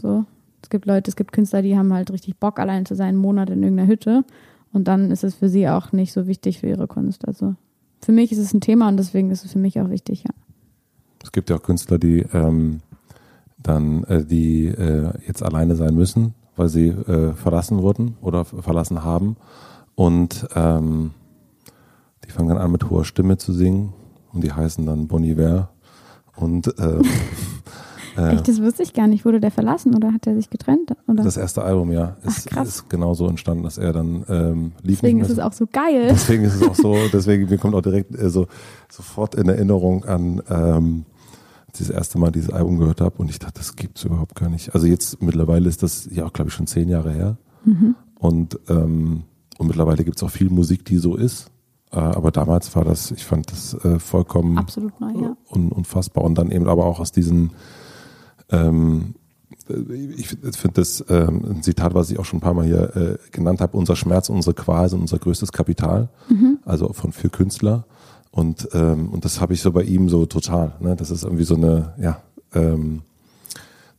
So. Es gibt Leute, es gibt Künstler, die haben halt richtig Bock, allein zu sein, einen Monat in irgendeiner Hütte. Und dann ist es für sie auch nicht so wichtig für ihre Kunst. Also für mich ist es ein Thema und deswegen ist es für mich auch wichtig, ja. Es gibt ja auch Künstler, die ähm, dann, äh, die äh, jetzt alleine sein müssen, weil sie äh, verlassen wurden oder verlassen haben. Und ähm, die fangen dann an mit hoher Stimme zu singen und die heißen dann Bon Iver. Und ähm, Äh, Echt, das wusste ich gar nicht. Wurde der verlassen oder hat er sich getrennt? Oder? Das erste Album, ja. Ist, Ach, krass. ist genau so entstanden, dass er dann ähm, lief. Deswegen ist es auch so geil. Deswegen ist es auch so, deswegen mir kommt auch direkt äh, so sofort in Erinnerung an ähm, das erste Mal dieses Album gehört habe und ich dachte, das gibt's überhaupt gar nicht. Also jetzt mittlerweile ist das ja auch, glaube ich, schon zehn Jahre her. Mhm. Und, ähm, und mittlerweile gibt's auch viel Musik, die so ist. Äh, aber damals war das, ich fand das äh, vollkommen Absolut neu, ja. un, unfassbar. Und dann eben aber auch aus diesen ähm, ich finde das ähm, ein Zitat, was ich auch schon ein paar Mal hier äh, genannt habe, unser Schmerz, unsere Qual sind unser größtes Kapital, mhm. also von für Künstler. Und, ähm, und das habe ich so bei ihm so total. Ne? Das ist irgendwie so eine, ja, ähm,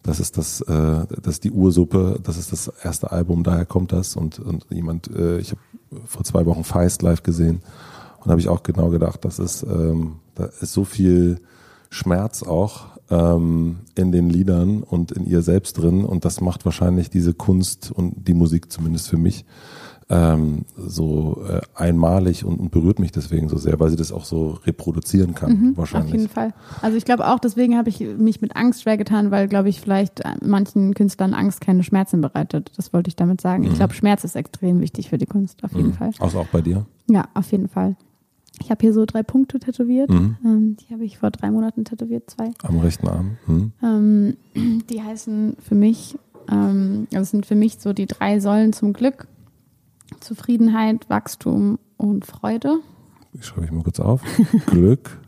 das ist das, äh, das ist die Ursuppe, das ist das erste Album, daher kommt das. Und, und jemand, äh, ich habe vor zwei Wochen Feist live gesehen und habe ich auch genau gedacht, das ist, ähm, da ist so viel Schmerz auch ähm, in den Liedern und in ihr selbst drin. Und das macht wahrscheinlich diese Kunst und die Musik zumindest für mich ähm, so äh, einmalig und, und, berührt mich deswegen so sehr, weil sie das auch so reproduzieren kann, mhm, wahrscheinlich. Auf jeden Fall. Also ich glaube auch, deswegen habe ich mich mit Angst schwer getan, weil, glaube ich, vielleicht manchen Künstlern Angst keine Schmerzen bereitet. Das wollte ich damit sagen. Mhm. Ich glaube, Schmerz ist extrem wichtig für die Kunst, auf jeden mhm. Fall. Also auch bei dir? Ja, auf jeden Fall. Ich habe hier so drei Punkte tätowiert. Mhm. Ähm, die habe ich vor drei Monaten tätowiert, zwei. Am rechten Arm. Mhm. Ähm, die heißen für mich, ähm, das sind für mich so die drei Säulen zum Glück. Zufriedenheit, Wachstum und Freude. Ich schreibe ich mal kurz auf. Glück.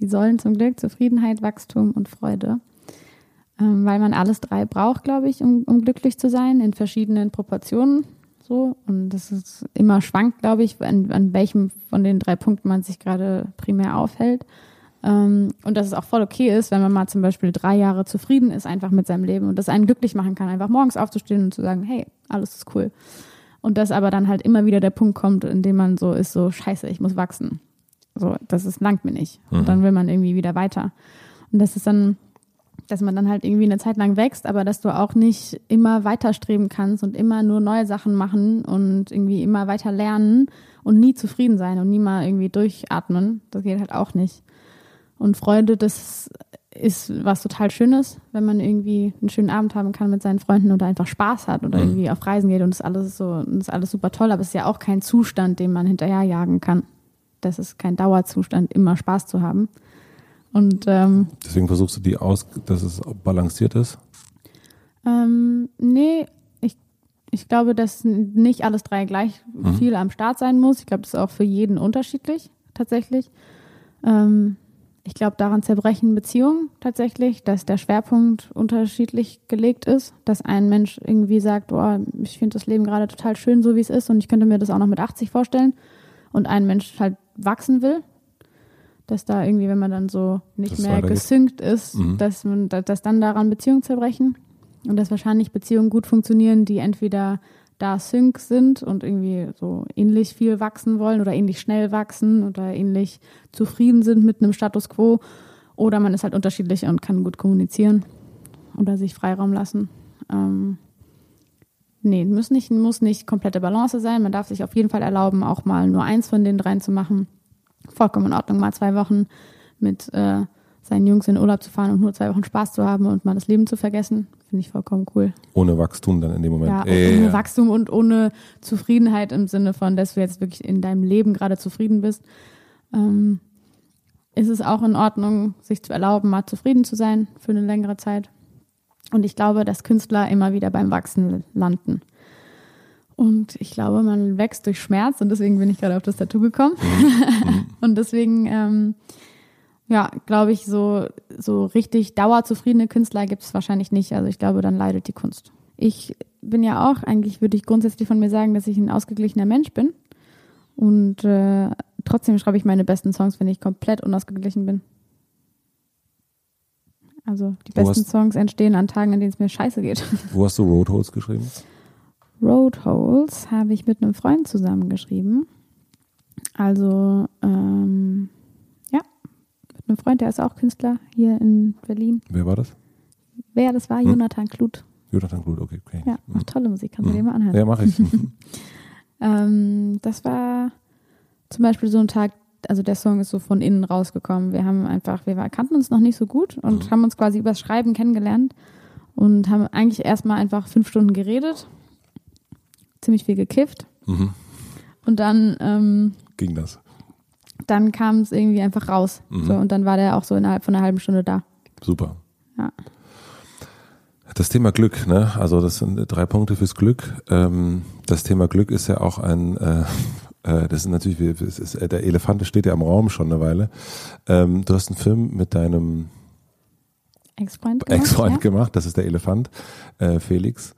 Die Säulen zum Glück, Zufriedenheit, Wachstum und Freude. Weil man alles drei braucht, glaube ich, um, um glücklich zu sein, in verschiedenen Proportionen so. Und das ist immer schwankt, glaube ich, an, an welchem von den drei Punkten man sich gerade primär aufhält. Ähm, und dass es auch voll okay ist, wenn man mal zum Beispiel drei Jahre zufrieden ist einfach mit seinem Leben und das einen glücklich machen kann, einfach morgens aufzustehen und zu sagen, hey, alles ist cool. Und dass aber dann halt immer wieder der Punkt kommt, in dem man so ist, so scheiße, ich muss wachsen. So, das ist, langt mir nicht. Mhm. Und dann will man irgendwie wieder weiter. Und das ist dann dass man dann halt irgendwie eine Zeit lang wächst, aber dass du auch nicht immer weiter streben kannst und immer nur neue Sachen machen und irgendwie immer weiter lernen und nie zufrieden sein und nie mal irgendwie durchatmen. Das geht halt auch nicht. Und Freude, das ist was total Schönes, wenn man irgendwie einen schönen Abend haben kann mit seinen Freunden oder einfach Spaß hat oder mhm. irgendwie auf Reisen geht und das alles so, das ist alles super toll, aber es ist ja auch kein Zustand, den man hinterherjagen kann. Das ist kein Dauerzustand, immer Spaß zu haben. Und ähm, deswegen versuchst du die aus, dass es balanciert ist? Ähm, nee, ich, ich glaube, dass nicht alles drei gleich mhm. viel am Start sein muss. Ich glaube, das ist auch für jeden unterschiedlich, tatsächlich. Ähm, ich glaube, daran zerbrechen Beziehungen tatsächlich, dass der Schwerpunkt unterschiedlich gelegt ist, dass ein Mensch irgendwie sagt, oh, ich finde das Leben gerade total schön, so wie es ist und ich könnte mir das auch noch mit 80 vorstellen und ein Mensch halt wachsen will, dass da irgendwie, wenn man dann so nicht Das mehr gesynkt ist, Mhm. dass, man, dass dann daran Beziehungen zerbrechen und dass wahrscheinlich Beziehungen gut funktionieren, die entweder da sync sind und irgendwie so ähnlich viel wachsen wollen oder ähnlich schnell wachsen oder ähnlich zufrieden sind mit einem Status quo oder man ist halt unterschiedlich und kann gut kommunizieren oder sich Freiraum lassen. Ähm, nee, muss nicht, muss nicht komplette Balance sein. Man darf sich auf jeden Fall erlauben, auch mal nur eins von den dreien zu machen. Vollkommen in Ordnung, mal zwei Wochen mit äh, seinen Jungs in Urlaub zu fahren und nur zwei Wochen Spaß zu haben und mal das Leben zu vergessen. Finde ich vollkommen cool. Ohne Wachstum dann in dem Moment. Ja, Äh, ohne ja. Wachstum und ohne Zufriedenheit im Sinne von, dass du jetzt wirklich in deinem Leben gerade zufrieden bist. Ähm, ist es auch in Ordnung, sich zu erlauben, mal zufrieden zu sein für eine längere Zeit. Und ich glaube, dass Künstler immer wieder beim Wachsen landen. Und ich glaube, man wächst durch Schmerz und deswegen bin ich gerade auf das Tattoo gekommen. und deswegen, ähm, ja, glaube ich, so, so richtig dauerzufriedene Künstler gibt es wahrscheinlich nicht. Also ich glaube, dann leidet die Kunst. Ich bin ja auch, eigentlich würde ich grundsätzlich von mir sagen, dass ich ein ausgeglichener Mensch bin. Und äh, trotzdem schreibe ich meine besten Songs, wenn ich komplett unausgeglichen bin. Also die besten hast- Songs entstehen an Tagen, in denen es mir scheiße geht. Wo hast du Roadholes geschrieben? Road Holes habe ich mit einem Freund zusammengeschrieben. Also, ähm, ja, mit einem Freund, der ist auch Künstler hier in Berlin. Wer war das? Wer das war? Hm. Jonathan Kluth. Jonathan Glut, okay. okay. Ja, macht tolle Musik, kannst du Mhm. dir mal anhören. Ja, mache ich. Ähm, das war zum Beispiel so ein Tag, also der Song ist so von innen rausgekommen. Wir haben einfach, wir kannten uns noch nicht so gut und Mhm. haben uns quasi übers Schreiben kennengelernt und haben eigentlich erstmal einfach fünf Stunden geredet, ziemlich viel gekifft mhm. und dann, ähm, Ging das. dann kam es irgendwie einfach raus. Mhm. So, und dann war der auch so innerhalb von einer halben Stunde da. Super. Ja. Das Thema Glück, ne? Also das sind drei Punkte fürs Glück. Ähm, das Thema Glück ist ja auch ein, äh, äh, das ist natürlich, wie- es ist, äh, der Elefant steht ja im Raum schon eine Weile. Ähm, du hast einen Film mit deinem Ex-Freund. gemacht, Ex-Freund ja? gemacht, das ist der Elefant, äh, Felix.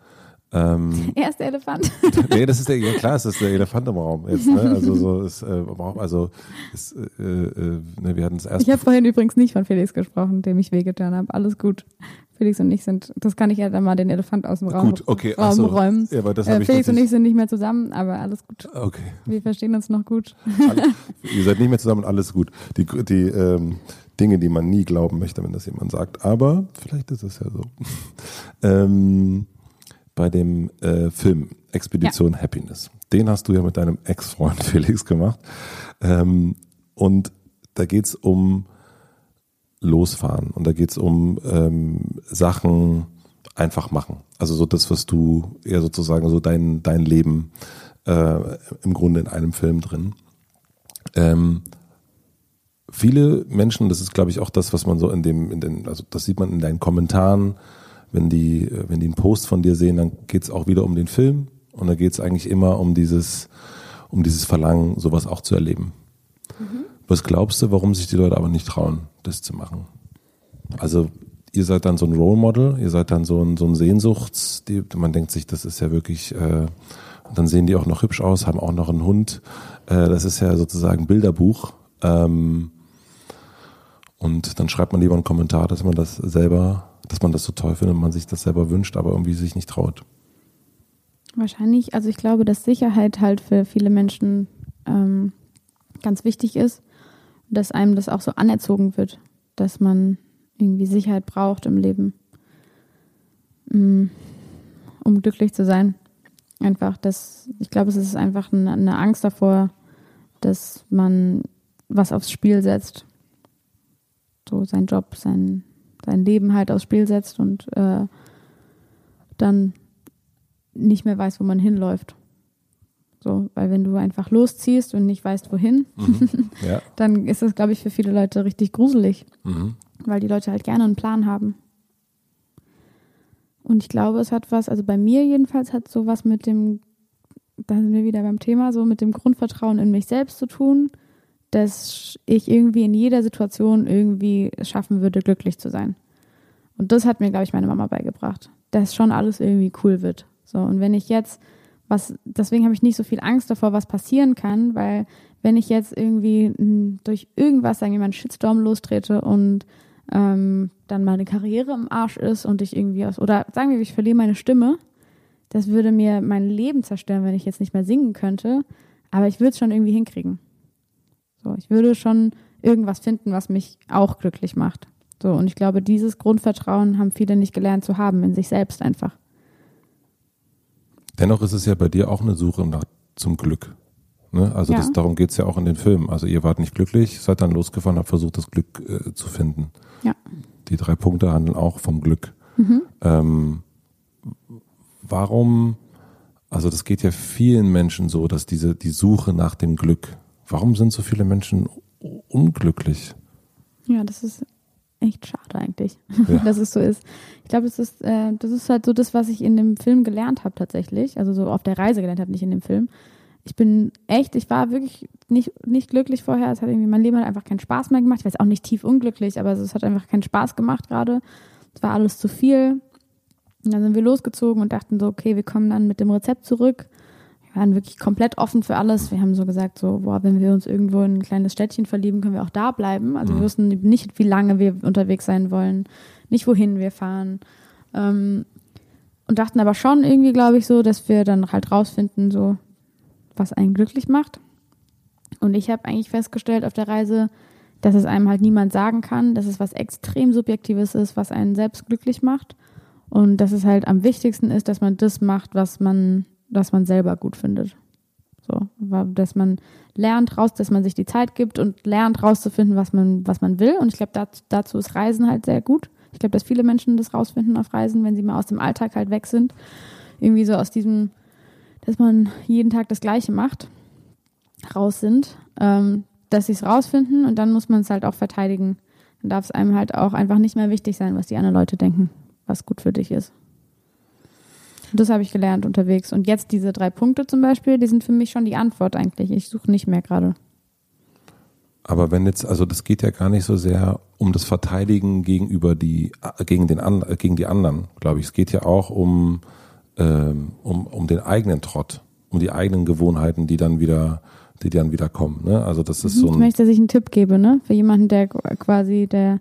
Ähm, Er ist der Elefant. nee, das ist der, ja klar, es ist der Elefant im Raum jetzt, ne? Also so ist, äh, also ist, äh, äh, ne, wir hatten es erst Ich habe vorhin übrigens nicht von Felix gesprochen, dem ich wehgetan habe. Alles gut. Felix und ich sind, das kann ich ja dann mal den Elefant aus dem Raum, gut, okay, Raum so. räumen. Ja, aber das Äh, ich Felix und ich sind nicht mehr zusammen, aber alles gut. Okay. Wir verstehen uns noch gut. Alle, ihr seid nicht mehr zusammen, alles gut. Die, die ähm, Dinge, die man nie glauben möchte, wenn das jemand sagt. Aber vielleicht ist es ja so. ähm, bei dem äh, Film Expedition Happiness, den hast du ja mit deinem Ex-Freund Felix gemacht. Ähm, und da geht's um Losfahren und da geht's um ähm, Sachen einfach machen. Also so das, was du eher sozusagen so dein, dein Leben äh, im Grunde in einem Film drin. Ähm, viele Menschen, das ist glaube ich auch das, was man so in dem, in den, also das sieht man in deinen Kommentaren, wenn die, äh, wenn die einen Post von dir sehen, dann geht's auch wieder um den Film und da geht's eigentlich immer um dieses, um dieses Verlangen, sowas auch zu erleben. Was glaubst du, warum sich die Leute aber nicht trauen, das zu machen? Also ihr seid dann so ein Role Model, ihr seid dann so ein, so ein Sehnsuchts, die, man denkt sich, das ist ja wirklich, äh, und dann sehen die auch noch hübsch aus, haben auch noch einen Hund. Äh, das ist ja sozusagen Bilderbuch. Ähm, und dann schreibt man lieber einen Kommentar, dass man das selber, dass man das so toll findet und man sich das selber wünscht, aber irgendwie sich nicht traut. Wahrscheinlich, also ich glaube, dass Sicherheit halt für viele Menschen ähm, ganz wichtig ist, dass einem das auch so anerzogen wird, dass man irgendwie Sicherheit braucht im Leben, mm, um glücklich zu sein. Einfach, dass ich glaube, es ist einfach eine, eine Angst davor, dass man was aufs Spiel setzt, so sein Job, sein sein Leben halt aufs Spiel setzt und äh, dann nicht mehr weiß, wo man hinläuft. So, weil wenn du einfach losziehst und nicht weißt, wohin, Ja. dann ist das, glaube ich, für viele Leute richtig gruselig, Mhm. weil die Leute halt gerne einen Plan haben. Und ich glaube, es hat was, also bei mir jedenfalls hat sowas mit dem, da sind wir wieder beim Thema, so mit dem Grundvertrauen in mich selbst zu tun, dass ich irgendwie in jeder Situation irgendwie schaffen würde, glücklich zu sein. Und das hat mir, glaube ich, meine Mama beigebracht, dass schon alles irgendwie cool wird. So, und wenn ich jetzt was, deswegen habe ich nicht so viel Angst davor, was passieren kann, weil wenn ich jetzt irgendwie durch irgendwas, sagen wir mal, einen Shitstorm lostrete und ähm, dann meine Karriere im Arsch ist und ich irgendwie aus, oder sagen wir, ich verliere meine Stimme, das würde mir mein Leben zerstören, wenn ich jetzt nicht mehr singen könnte. Aber ich würde es schon irgendwie hinkriegen. So, ich würde schon irgendwas finden, was mich auch glücklich macht. So, und ich glaube, dieses Grundvertrauen haben viele nicht gelernt zu haben in sich selbst einfach. Dennoch ist es ja bei dir auch eine Suche nach zum Glück. Ne? Also ja. das, darum geht es ja auch in den Filmen. Also ihr wart nicht glücklich, seid dann losgefahren, habt versucht, das Glück äh, zu finden. Ja. Die drei Punkte handeln auch vom Glück. Mhm. Ähm, warum, also das geht ja vielen Menschen so, dass diese die Suche nach dem Glück, warum sind so viele Menschen unglücklich? Ja, das ist echt schade eigentlich, ja. dass es so ist. Ich glaube, das ist, äh, das ist halt so das, was ich in dem Film gelernt habe tatsächlich, also so auf der Reise gelernt habe, nicht in dem Film. Ich bin echt, ich war wirklich nicht, nicht glücklich vorher. Es hat irgendwie, mein Leben hat einfach keinen Spaß mehr gemacht. Ich war jetzt auch nicht tief unglücklich, aber es hat einfach keinen Spaß gemacht gerade. Es war alles zu viel. Und dann sind wir losgezogen und dachten so, okay, wir kommen dann mit dem Rezept zurück waren wirklich komplett offen für alles. Wir haben so gesagt, so, boah, wenn wir uns irgendwo in ein kleines Städtchen verlieben, können wir auch da bleiben. Also mhm. wir wussten nicht, wie lange wir unterwegs sein wollen, nicht wohin wir fahren. Ähm, und dachten aber schon irgendwie, glaube ich, so, dass wir dann halt rausfinden, so, was einen glücklich macht. Und ich habe eigentlich festgestellt auf der Reise, dass es einem halt niemand sagen kann, dass es was extrem Subjektives ist, was einen selbst glücklich macht. Und dass es halt am wichtigsten ist, dass man das macht, was man was man selber gut findet. So, dass man lernt raus, dass man sich die Zeit gibt und lernt rauszufinden, was man, was man will. Und ich glaube, dazu, dazu ist Reisen halt sehr gut. Ich glaube, dass viele Menschen das rausfinden auf Reisen, wenn sie mal aus dem Alltag halt weg sind. Irgendwie so aus diesem, dass man jeden Tag das Gleiche macht, raus sind, ähm, dass sie es rausfinden und dann muss man es halt auch verteidigen. Dann darf es einem halt auch einfach nicht mehr wichtig sein, was die anderen Leute denken, was gut für dich ist. Das habe ich gelernt unterwegs. Und jetzt diese drei Punkte zum Beispiel, die sind für mich schon die Antwort eigentlich. Ich suche nicht mehr gerade. Aber wenn jetzt, also das geht ja gar nicht so sehr um das Verteidigen gegenüber die, gegen den, gegen die anderen, glaube ich. Es geht ja auch um, ähm, um, um den eigenen Trott, um die eigenen Gewohnheiten, die dann wieder, die dann wieder kommen. Ne? Also das ist mhm, so ein. Ich möchte, dass ich einen Tipp gebe, ne? Für jemanden, der quasi, der,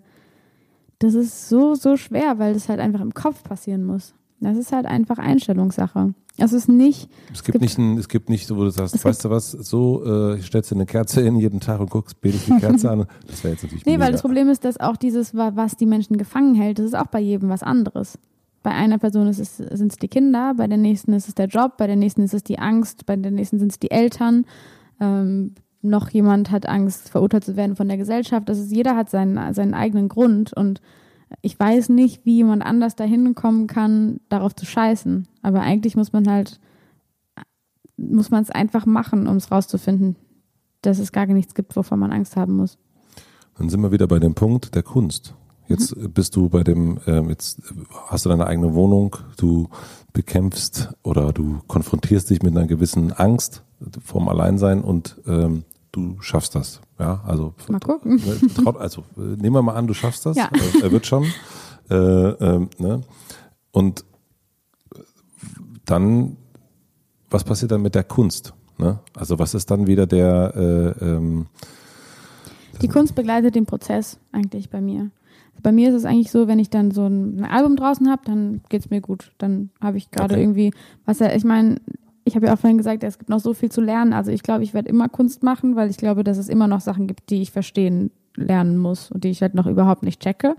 das ist so, so schwer, weil das halt einfach im Kopf passieren muss. Das ist halt einfach Einstellungssache. Es ist nicht. Es gibt, gibt nicht, ein, es gibt nicht so, wo du sagst, weißt du was, so äh, stellst du eine Kerze hin jeden Tag und guckst, betest die Kerze an. Das wäre jetzt natürlich. Nee, mega. weil das Problem ist, dass auch dieses, was die Menschen gefangen hält, das ist auch bei jedem was anderes. Bei einer Person ist es, sind es die Kinder, bei der nächsten ist es der Job, bei der nächsten ist es die Angst, bei der nächsten sind es die Eltern. Ähm, noch jemand hat Angst, verurteilt zu werden von der Gesellschaft. Das ist, jeder hat seinen, seinen eigenen Grund und ich weiß nicht, wie jemand anders dahin kommen kann, darauf zu scheißen. Aber eigentlich muss man halt, muss man es einfach machen, um es rauszufinden, dass es gar nichts gibt, wovon man Angst haben muss. Dann sind wir wieder bei dem Punkt der Kunst. Jetzt mhm. bist du bei dem, ähm, jetzt hast du deine eigene Wohnung, du bekämpfst oder du konfrontierst dich mit einer gewissen Angst vorm Alleinsein und ähm, du schaffst das. Ja, also mal gucken. Traut, also nehmen wir mal an, du schaffst das. Ja. Er wird schon. Äh, äh, ne? Und dann, was passiert dann mit der Kunst? Ne? Also was ist dann wieder der? Äh, ähm, Die Kunst begleitet den Prozess eigentlich bei mir. Bei mir ist es eigentlich so, wenn ich dann so ein Album draußen habe, dann geht's mir gut. Dann habe ich gerade okay. irgendwie, was ja, ich meine, ich habe ja auch vorhin gesagt, es gibt noch so viel zu lernen. Also ich glaube, ich werde immer Kunst machen, weil ich glaube, dass es immer noch Sachen gibt, die ich verstehen lernen muss und die ich halt noch überhaupt nicht checke.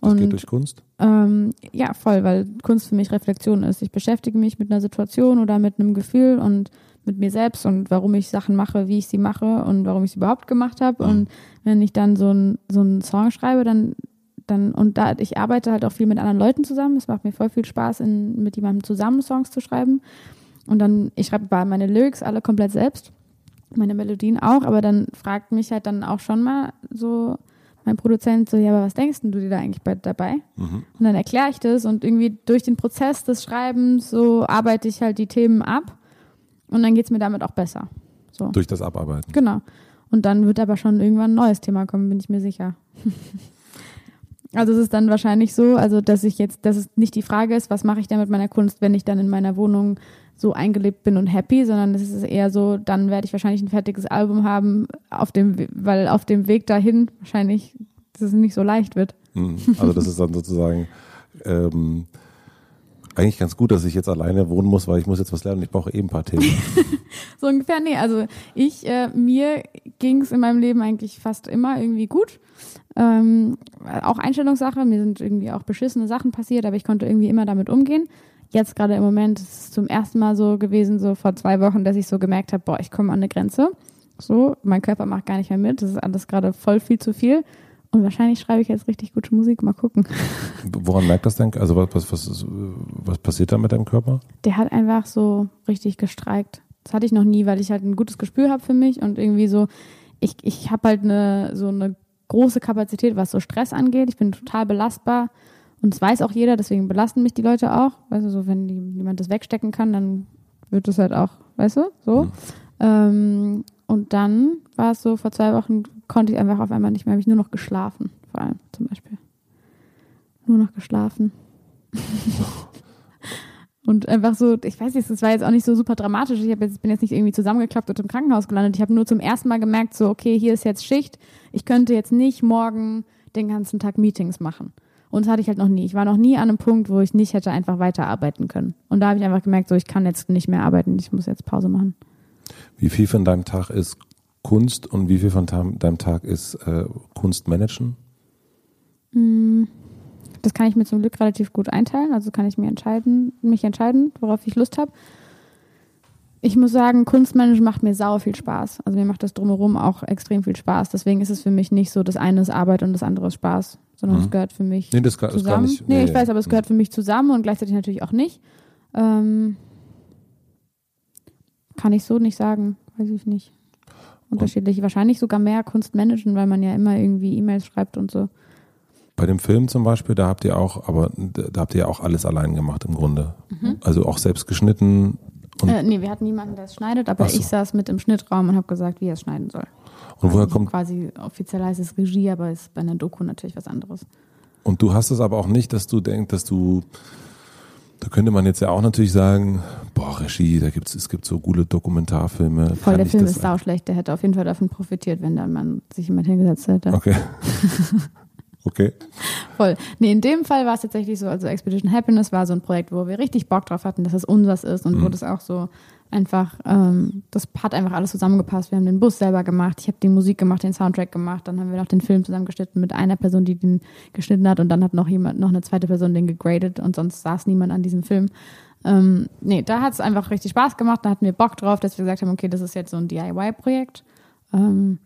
Und, das geht durch Kunst? Ähm, ja, voll, weil Kunst für mich Reflexion ist. Ich beschäftige mich mit einer Situation oder mit einem Gefühl und mit mir selbst und warum ich Sachen mache, wie ich sie mache und warum ich sie überhaupt gemacht habe. Mhm. Und wenn ich dann so einen so einen Song schreibe, dann dann und da ich arbeite halt auch viel mit anderen Leuten zusammen. Es macht mir voll viel Spaß, in, mit jemandem zusammen Songs zu schreiben. Und dann, ich schreibe meine Lyrics alle komplett selbst, meine Melodien auch, aber dann fragt mich halt dann auch schon mal so mein Produzent so, ja, aber was denkst du dir da eigentlich bei, dabei? Mhm. Und dann erkläre ich das und irgendwie durch den Prozess des Schreibens so arbeite ich halt die Themen ab und dann geht es mir damit auch besser. So. Durch das Abarbeiten. Genau. Und dann wird aber schon irgendwann ein neues Thema kommen, bin ich mir sicher. also es ist dann wahrscheinlich so, also dass ich jetzt, dass es nicht die Frage ist, was mache ich denn mit meiner Kunst, wenn ich dann in meiner Wohnung so eingelebt bin und happy, sondern es ist eher so, dann werde ich wahrscheinlich ein fertiges Album haben, auf dem, weil auf dem Weg dahin wahrscheinlich dass es nicht so leicht wird. Hm. Also das ist dann sozusagen ähm, eigentlich ganz gut, dass ich jetzt alleine wohnen muss, weil ich muss jetzt was lernen. Ich brauche eben ein paar Themen. so ungefähr, nee, also ich, äh, mir ging es in meinem Leben eigentlich fast immer irgendwie gut. Ähm, auch Einstellungssache, mir sind irgendwie auch beschissene Sachen passiert, aber ich konnte irgendwie immer damit umgehen. Jetzt gerade im Moment ist es zum ersten Mal so gewesen, so vor zwei Wochen, dass ich so gemerkt habe, boah, ich komme an eine Grenze. So, mein Körper macht gar nicht mehr mit, das ist alles gerade voll viel zu viel. Und wahrscheinlich schreibe ich jetzt richtig gute Musik, mal gucken. Woran merkt das denn? Also was, was, was, was passiert da mit deinem Körper? Der hat einfach so richtig gestreikt. Das hatte ich noch nie, weil ich halt ein gutes Gespür habe für mich und irgendwie so, ich, ich habe halt eine, so eine große Kapazität, was so Stress angeht. Ich bin total belastbar und das weiß auch jeder, deswegen belasten mich die Leute auch. Also so, wenn die, jemand das wegstecken kann, dann wird es halt auch, weißt du, so. Mhm. Ähm, und dann war es so, vor zwei Wochen konnte ich einfach auf einmal nicht mehr, habe ich nur noch geschlafen, vor allem zum Beispiel. Nur noch geschlafen. und einfach so, ich weiß nicht, es war jetzt auch nicht so super dramatisch. Ich jetzt, bin jetzt nicht irgendwie zusammengeklappt und im Krankenhaus gelandet. Ich habe nur zum ersten Mal gemerkt, so, okay, hier ist jetzt Schicht. Ich könnte jetzt nicht morgen den ganzen Tag Meetings machen. Und das hatte ich halt noch nie. Ich war noch nie an einem Punkt, wo ich nicht hätte einfach weiterarbeiten können. Und da habe ich einfach gemerkt, so, ich kann jetzt nicht mehr arbeiten. Ich muss jetzt Pause machen. Wie viel von deinem Tag ist Kunst und wie viel von deinem Tag ist äh, Kunstmanagen? Mm, das kann ich mir zum Glück relativ gut einteilen. Also kann ich mir entscheiden, mich entscheiden, worauf ich Lust habe. Ich muss sagen, Kunstmanagen macht mir sau viel Spaß. Also mir macht das drumherum auch extrem viel Spaß. Deswegen ist es für mich nicht so, das eine ist Arbeit und das andere ist Spaß, sondern es mhm. gehört für mich nee, das kann, zusammen. Das nicht, nee, nee, ich weiß, aber es gehört für mich zusammen und gleichzeitig natürlich auch nicht. Ähm, kann ich so nicht sagen, weiß ich nicht. Unterschiedlich. Wahrscheinlich sogar mehr Kunst managen, weil man ja immer irgendwie E-Mails schreibt und so. Bei dem Film zum Beispiel, da habt ihr auch, aber da habt ihr ja auch alles allein gemacht im Grunde. Mhm. Also auch selbst geschnitten. Und äh, nee, wir hatten niemanden, der es schneidet, aber so. ich saß mit im Schnittraum und habe gesagt, wie er es schneiden soll. Und woher kommt. Quasi offiziell heißt es Regie, aber ist bei einer Doku natürlich was anderes. Und du hast es aber auch nicht, dass du denkst, dass du da könnte man jetzt ja auch natürlich sagen, boah, Regie, da gibt's, es gibt so gute Dokumentarfilme. Voll, der Film ist sau schlecht. Der hätte auf jeden Fall davon profitiert, wenn da man sich jemand hingesetzt hätte. Okay. okay. Voll. Nee, in dem Fall war es tatsächlich so, also Expedition Happiness war so ein Projekt, wo wir richtig Bock drauf hatten, dass es unseres ist und mhm. wo das auch so einfach, ähm, das hat einfach alles zusammengepasst. Wir haben den Bus selber gemacht, ich habe die Musik gemacht, den Soundtrack gemacht, dann haben wir noch den Film zusammengeschnitten mit einer Person, die den geschnitten hat und dann hat noch jemand, noch eine zweite Person den gegradet und sonst saß niemand an diesem Film. Ähm, nee, da hat es einfach richtig Spaß gemacht, da hatten wir Bock drauf, dass wir gesagt haben, okay, das ist jetzt so ein DIY-Projekt. Ähm,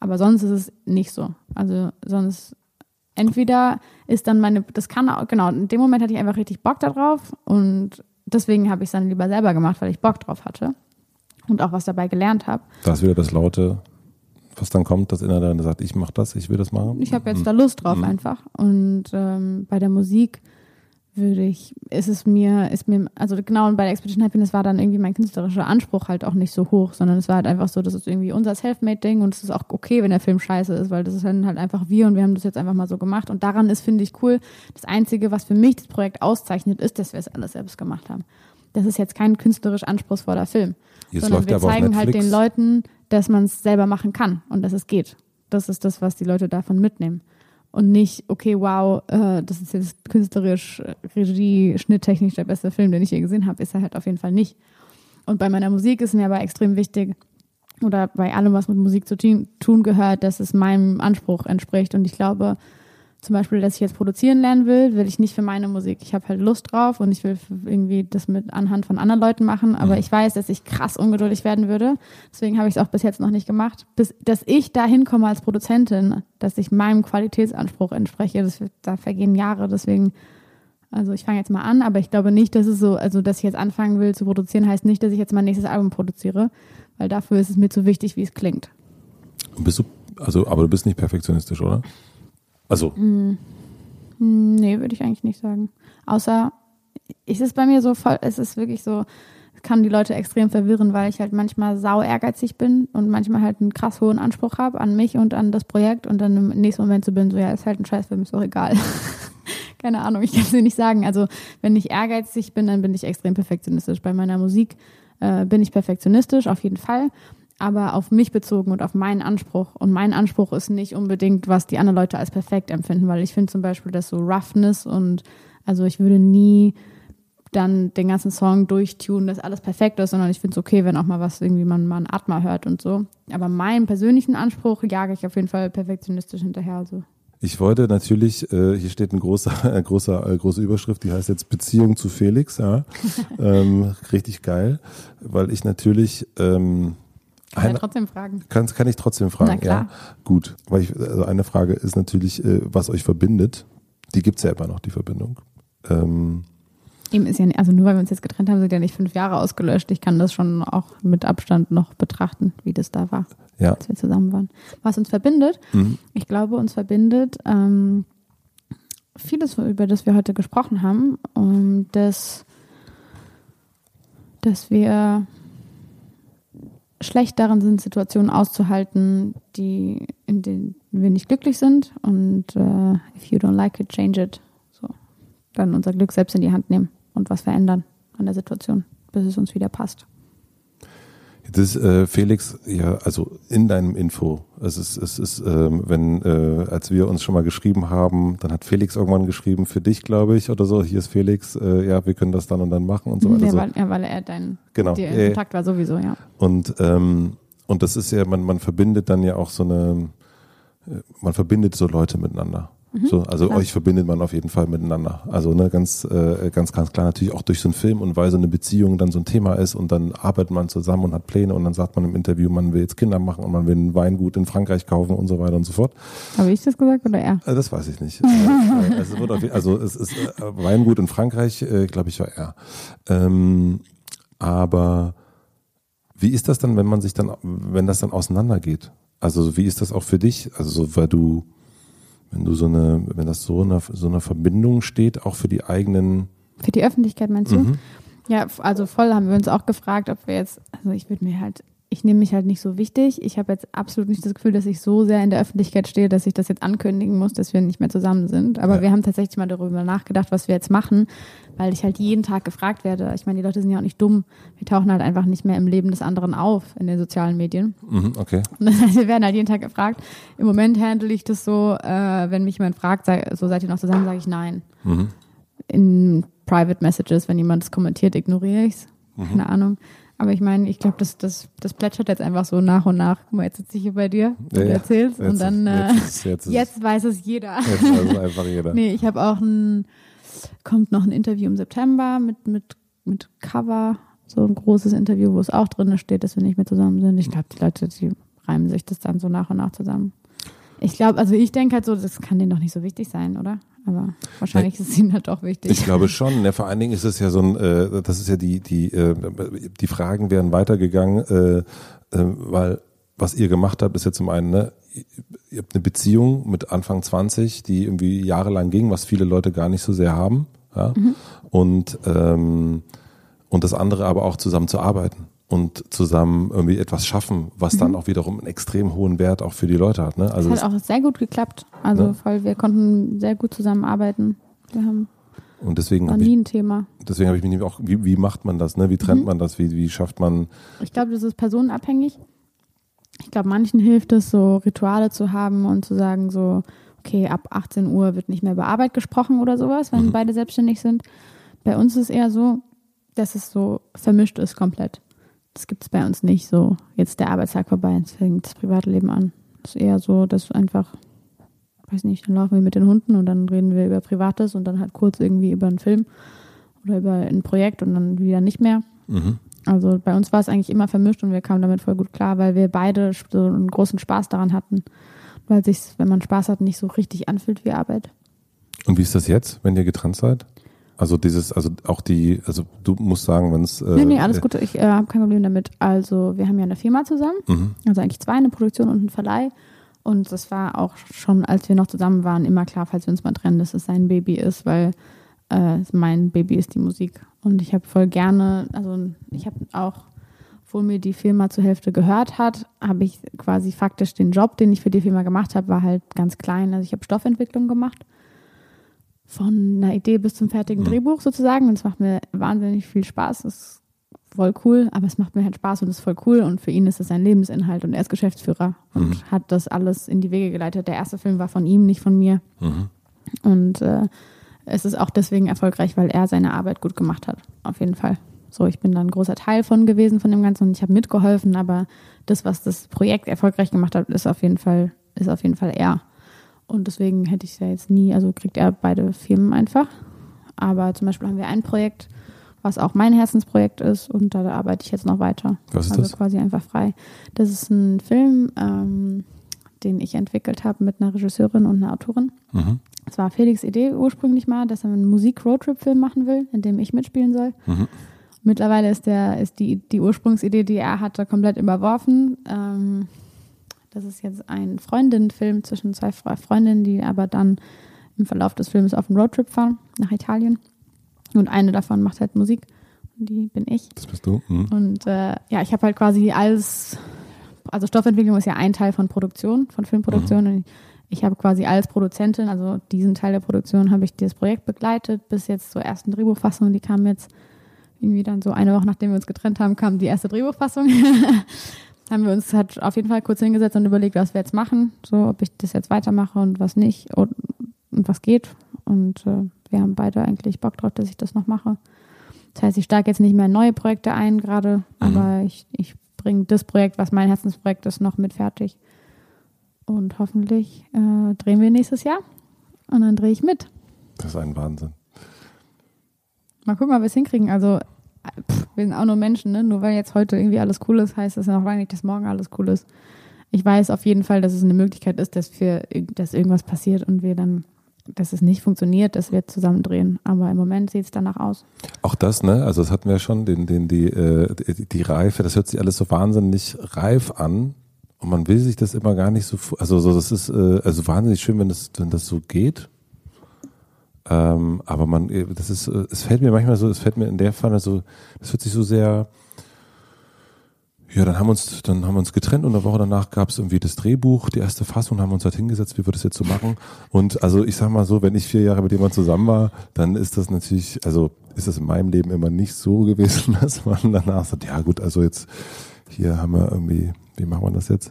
aber sonst ist es nicht so. Also sonst entweder ist dann meine, das kann auch, genau, in dem Moment hatte ich einfach richtig Bock darauf und deswegen habe ich es dann lieber selber gemacht, weil ich Bock drauf hatte und auch was dabei gelernt habe. Da ist wieder das laute, was dann kommt, das Innere sagt, ich mache das, ich will das machen. Ich habe jetzt mhm. da Lust drauf mhm. einfach. Und ähm, bei der Musik würde ich, ist es mir, ist mir, also genau, und bei der Expedition Happiness war dann irgendwie mein künstlerischer Anspruch halt auch nicht so hoch, sondern es war halt einfach so, das ist irgendwie unser Selfmade-Ding und es ist auch okay, wenn der Film scheiße ist, weil das ist dann halt einfach wir und wir haben das jetzt einfach mal so gemacht und daran ist, finde ich, cool, das Einzige, was für mich das Projekt auszeichnet, ist, dass wir es alles selbst gemacht haben. Das ist jetzt kein künstlerisch anspruchsvoller Film, jetzt sondern wir zeigen halt den Leuten, dass man es selber machen kann und dass es geht. Das ist das, was die Leute davon mitnehmen und nicht, okay, wow, äh, das ist jetzt künstlerisch, Regie, schnitttechnisch der beste Film, den ich je gesehen habe, ist er halt auf jeden Fall nicht. Und bei meiner Musik ist mir aber extrem wichtig, oder bei allem, was mit Musik zu tun gehört, dass es meinem Anspruch entspricht. Und ich glaube, zum Beispiel, dass ich jetzt produzieren lernen will, will ich nicht für meine Musik. Ich habe halt Lust drauf und ich will irgendwie das mit anhand von anderen Leuten machen, aber mhm. ich weiß, dass ich krass ungeduldig werden würde. Deswegen habe ich es auch bis jetzt noch nicht gemacht. Bis, dass ich da hinkomme als Produzentin, dass ich meinem Qualitätsanspruch entspreche, das, da vergehen Jahre. Deswegen, also ich fange jetzt mal an, aber ich glaube nicht, dass es so, also dass ich jetzt anfangen will zu produzieren, heißt nicht, dass ich jetzt mein nächstes Album produziere, weil dafür ist es mir zu wichtig, wie es klingt. Bist du, also, aber du bist nicht perfektionistisch, oder? Also. Mm, nee, würde ich eigentlich nicht sagen. Außer, ist es bei mir so voll, es ist wirklich so, kann die Leute extrem verwirren, weil ich halt manchmal sau ehrgeizig bin und manchmal halt einen krass hohen Anspruch habe an mich und an das Projekt und dann im nächsten Moment so bin, so ja, ist halt ein Scheißfilm, ist doch egal. Keine Ahnung, ich kann es dir nicht sagen. Also wenn ich ehrgeizig bin, dann bin ich extrem perfektionistisch. Bei meiner Musik äh, bin ich perfektionistisch, auf jeden Fall aber auf mich bezogen und auf meinen Anspruch. Und mein Anspruch ist nicht unbedingt, was die anderen Leute als perfekt empfinden, weil ich finde zum Beispiel, dass so Roughness und also ich würde nie dann den ganzen Song durchtun, dass alles perfekt ist, sondern ich finde es okay, wenn auch mal was irgendwie man mal einen Atma hört und so. Aber meinen persönlichen Anspruch jage ich auf jeden Fall perfektionistisch hinterher. Also. Ich wollte natürlich, äh, hier steht ein großer, äh, großer, äh, große Überschrift, die heißt jetzt Beziehung zu Felix, ja. ähm, richtig geil, weil ich natürlich ähm, kann eine, trotzdem fragen. Kann, kann ich trotzdem fragen, ja. Gut. Weil ich, also eine Frage ist natürlich, äh, was euch verbindet. Die gibt es ja immer noch, die Verbindung. Ähm, Ihm ist ja nicht, also nur weil wir uns jetzt getrennt haben, sind ja nicht fünf Jahre ausgelöscht. Ich kann das schon auch mit Abstand noch betrachten, wie das da war, ja. als wir zusammen waren. Was uns verbindet, mhm. ich glaube, uns verbindet ähm, vieles, über das wir heute gesprochen haben, um das, dass wir schlecht darin sind, Situationen auszuhalten, die, in denen wir nicht glücklich sind. Und uh, if you don't like it, change it. So. Dann unser Glück selbst in die Hand nehmen und was verändern an der Situation, bis es uns wieder passt. Jetzt ist äh, Felix ja also in deinem Info. Es ist, es ist, ähm, wenn äh, als wir uns schon mal geschrieben haben, dann hat Felix irgendwann geschrieben für dich, glaube ich, oder so. Hier ist Felix. Äh, ja, wir können das dann und dann machen und so weiter. Ja, weil, ja, weil er dein genau. Der äh, Kontakt war sowieso, ja. Und ähm, und das ist ja, man man verbindet dann ja auch so eine, äh, man verbindet so Leute miteinander. Mhm, so, also klar. euch verbindet man auf jeden Fall miteinander. Also ne, ganz, äh, ganz, ganz klar natürlich auch durch so einen Film und weil so eine Beziehung dann so ein Thema ist und dann arbeitet man zusammen und hat Pläne und dann sagt man im Interview, man will jetzt Kinder machen und man will ein Weingut in Frankreich kaufen und so weiter und so fort. Habe ich das gesagt oder er? Äh, das weiß ich nicht. Äh, also, es also es ist äh, Weingut in Frankreich, äh, glaube ich, war er. Ähm, aber wie ist das dann, wenn man sich dann, wenn das dann auseinandergeht? Also wie ist das auch für dich? Also weil du wenn du so eine, wenn das so eine, so eine Verbindung steht, auch für die eigenen. Für die Öffentlichkeit meinst du? Mhm. Ja, also voll haben wir uns auch gefragt, ob wir jetzt, also ich würde mir halt ich nehme mich halt nicht so wichtig. Ich habe jetzt absolut nicht das Gefühl, dass ich so sehr in der Öffentlichkeit stehe, dass ich das jetzt ankündigen muss, dass wir nicht mehr zusammen sind. Aber ja. wir haben tatsächlich mal darüber nachgedacht, was wir jetzt machen, weil ich halt jeden Tag gefragt werde. Ich meine, die Leute sind ja auch nicht dumm. Wir tauchen halt einfach nicht mehr im Leben des anderen auf in den sozialen Medien. Mhm, okay. Und das heißt, wir werden halt jeden Tag gefragt. Im Moment handle ich das so, äh, wenn mich jemand fragt, sei, so seid ihr noch zusammen, sage ich nein. Mhm. In Private Messages, wenn jemand es kommentiert, ignoriere ich es. Mhm. Keine Ahnung. Aber ich meine, ich glaube, das, das, das plätschert jetzt einfach so nach und nach. Guck mal, jetzt sitze ich hier bei dir und ja, erzählst jetzt und dann äh, jetzt, jetzt, jetzt, weiß es jeder. Jetzt weiß es einfach jeder. nee, ich habe auch ein, kommt noch ein Interview im September mit, mit, mit Cover, so ein großes Interview, wo es auch drin steht, dass wir nicht mehr zusammen sind. Ich glaube, die Leute, die reimen sich das dann so nach und nach zusammen. Ich glaube, also ich denke halt so, das kann denen doch nicht so wichtig sein, oder? Aber wahrscheinlich ist es ihnen halt doch wichtig. Ich glaube schon. Ja, vor allen Dingen ist es ja so ein, äh, das ist ja die, die, äh, die Fragen wären weitergegangen, äh, äh, weil was ihr gemacht habt, ist ja zum einen, ne, ihr habt eine Beziehung mit Anfang 20, die irgendwie jahrelang ging, was viele Leute gar nicht so sehr haben. Ja? Mhm. Und, ähm, und das andere aber auch zusammen zu arbeiten und zusammen irgendwie etwas schaffen, was mhm. dann auch wiederum einen extrem hohen Wert auch für die Leute hat. Ne? Also das hat auch sehr gut geklappt. Also ne? voll, wir konnten sehr gut zusammenarbeiten. Wir haben und deswegen war nie ein Thema. Deswegen habe ich mich nämlich auch, wie, wie macht man das, ne? Wie trennt mhm. man das? Wie, wie schafft man? Ich glaube, das ist personenabhängig. Ich glaube, manchen hilft es, so Rituale zu haben und zu sagen, so, okay, ab 18 Uhr wird nicht mehr über Arbeit gesprochen oder sowas, wenn mhm. beide selbstständig sind. Bei uns ist es eher so, dass es so vermischt ist komplett. Das gibt es bei uns nicht so. Jetzt der Arbeitstag vorbei, jetzt fängt das Privatleben an. Das ist eher so, dass einfach, weiß nicht, dann laufen wir mit den Hunden und dann reden wir über Privates und dann halt kurz irgendwie über einen Film oder über ein Projekt und dann wieder nicht mehr. Mhm. Also bei uns war es eigentlich immer vermischt und wir kamen damit voll gut klar, weil wir beide so einen großen Spaß daran hatten. Weil sich, wenn man Spaß hat, nicht so richtig anfühlt wie Arbeit. Und wie ist das jetzt, wenn ihr getrennt seid? Also dieses, also auch die, also du musst sagen, wenn es. Äh, nee, nee, alles gut, ich äh, habe kein Problem damit. Also wir haben ja eine Firma zusammen, mhm. also eigentlich zwei, eine Produktion und ein Verleih. Und das war auch schon, als wir noch zusammen waren, immer klar, falls wir uns mal trennen, dass es sein Baby ist, weil äh, mein Baby ist die Musik. Und ich habe voll gerne, also ich habe auch, obwohl mir die Firma zur Hälfte gehört hat, habe ich quasi faktisch den Job, den ich für die Firma gemacht habe, war halt ganz klein. Also ich habe Stoffentwicklung gemacht. Von einer Idee bis zum fertigen Mhm. Drehbuch sozusagen. Und es macht mir wahnsinnig viel Spaß. Es ist voll cool, aber es macht mir halt Spaß und es ist voll cool. Und für ihn ist es sein Lebensinhalt und er ist Geschäftsführer und Mhm. hat das alles in die Wege geleitet. Der erste Film war von ihm, nicht von mir. Mhm. Und äh, es ist auch deswegen erfolgreich, weil er seine Arbeit gut gemacht hat. Auf jeden Fall. So, ich bin da ein großer Teil von gewesen von dem Ganzen und ich habe mitgeholfen, aber das, was das Projekt erfolgreich gemacht hat, ist auf jeden Fall, ist auf jeden Fall er. Und deswegen hätte ich es ja jetzt nie, also kriegt er beide Firmen einfach. Aber zum Beispiel haben wir ein Projekt, was auch mein Herzensprojekt ist und da arbeite ich jetzt noch weiter. Was ist also das? quasi einfach frei. Das ist ein Film, ähm, den ich entwickelt habe mit einer Regisseurin und einer Autorin. Mhm. Es war Felix Idee ursprünglich mal, dass er einen Musik-Roadtrip-Film machen will, in dem ich mitspielen soll. Mhm. Mittlerweile ist, der, ist die, die Ursprungsidee, die er hatte, komplett überworfen. Ähm, das ist jetzt ein Freundinnenfilm zwischen zwei Fre- Freundinnen, die aber dann im Verlauf des Films auf einen Roadtrip fahren nach Italien. Und eine davon macht halt Musik. Und die bin ich. Das bist du. Mhm. Und äh, ja, ich habe halt quasi als, also Stoffentwicklung ist ja ein Teil von Produktion, von Filmproduktion. Und ich habe quasi als Produzentin, also diesen Teil der Produktion, habe ich das Projekt begleitet bis jetzt zur ersten Drehbuchfassung. Die kam jetzt irgendwie dann so eine Woche, nachdem wir uns getrennt haben, kam die erste Drehbuchfassung. haben wir uns halt auf jeden Fall kurz hingesetzt und überlegt, was wir jetzt machen, so ob ich das jetzt weitermache und was nicht und, und was geht. Und äh, wir haben beide eigentlich Bock drauf, dass ich das noch mache. Das heißt, ich steige jetzt nicht mehr in neue Projekte ein gerade, aber ich, ich bringe das Projekt, was mein Herzensprojekt ist, noch mit fertig. Und hoffentlich äh, drehen wir nächstes Jahr. Und dann drehe ich mit. Das ist ein Wahnsinn. Mal gucken, ob wir es hinkriegen. Also, äh, pff, wir sind auch nur Menschen, ne? Nur weil jetzt heute irgendwie alles cool ist, heißt das ja noch lange nicht, dass morgen alles cool ist. Ich weiß auf jeden Fall, dass es eine Möglichkeit ist, dass, wir, dass irgendwas passiert und wir dann, dass es nicht funktioniert, dass wir zusammen drehen. Aber im Moment sieht es danach aus. Auch das, ne? Also das hatten wir schon, den, den, die, äh, die Reife, das hört sich alles so wahnsinnig reif an. Und man will sich das immer gar nicht so, also so, das ist äh, also wahnsinnig schön, wenn das, wenn das so geht. Ähm, aber man, äh, das ist, äh, es fällt mir manchmal so, es fällt mir in der Fall so, das hört sich so sehr, ja, dann haben uns, dann haben wir uns getrennt und eine Woche danach gab es irgendwie das Drehbuch, die erste Fassung, haben uns halt hingesetzt, wie wir das jetzt so machen. Und also ich sag mal so, wenn ich vier Jahre mit jemandem zusammen war, dann ist das natürlich, also ist das in meinem Leben immer nicht so gewesen, dass man danach sagt, ja gut, also jetzt hier haben wir irgendwie, wie machen wir das jetzt?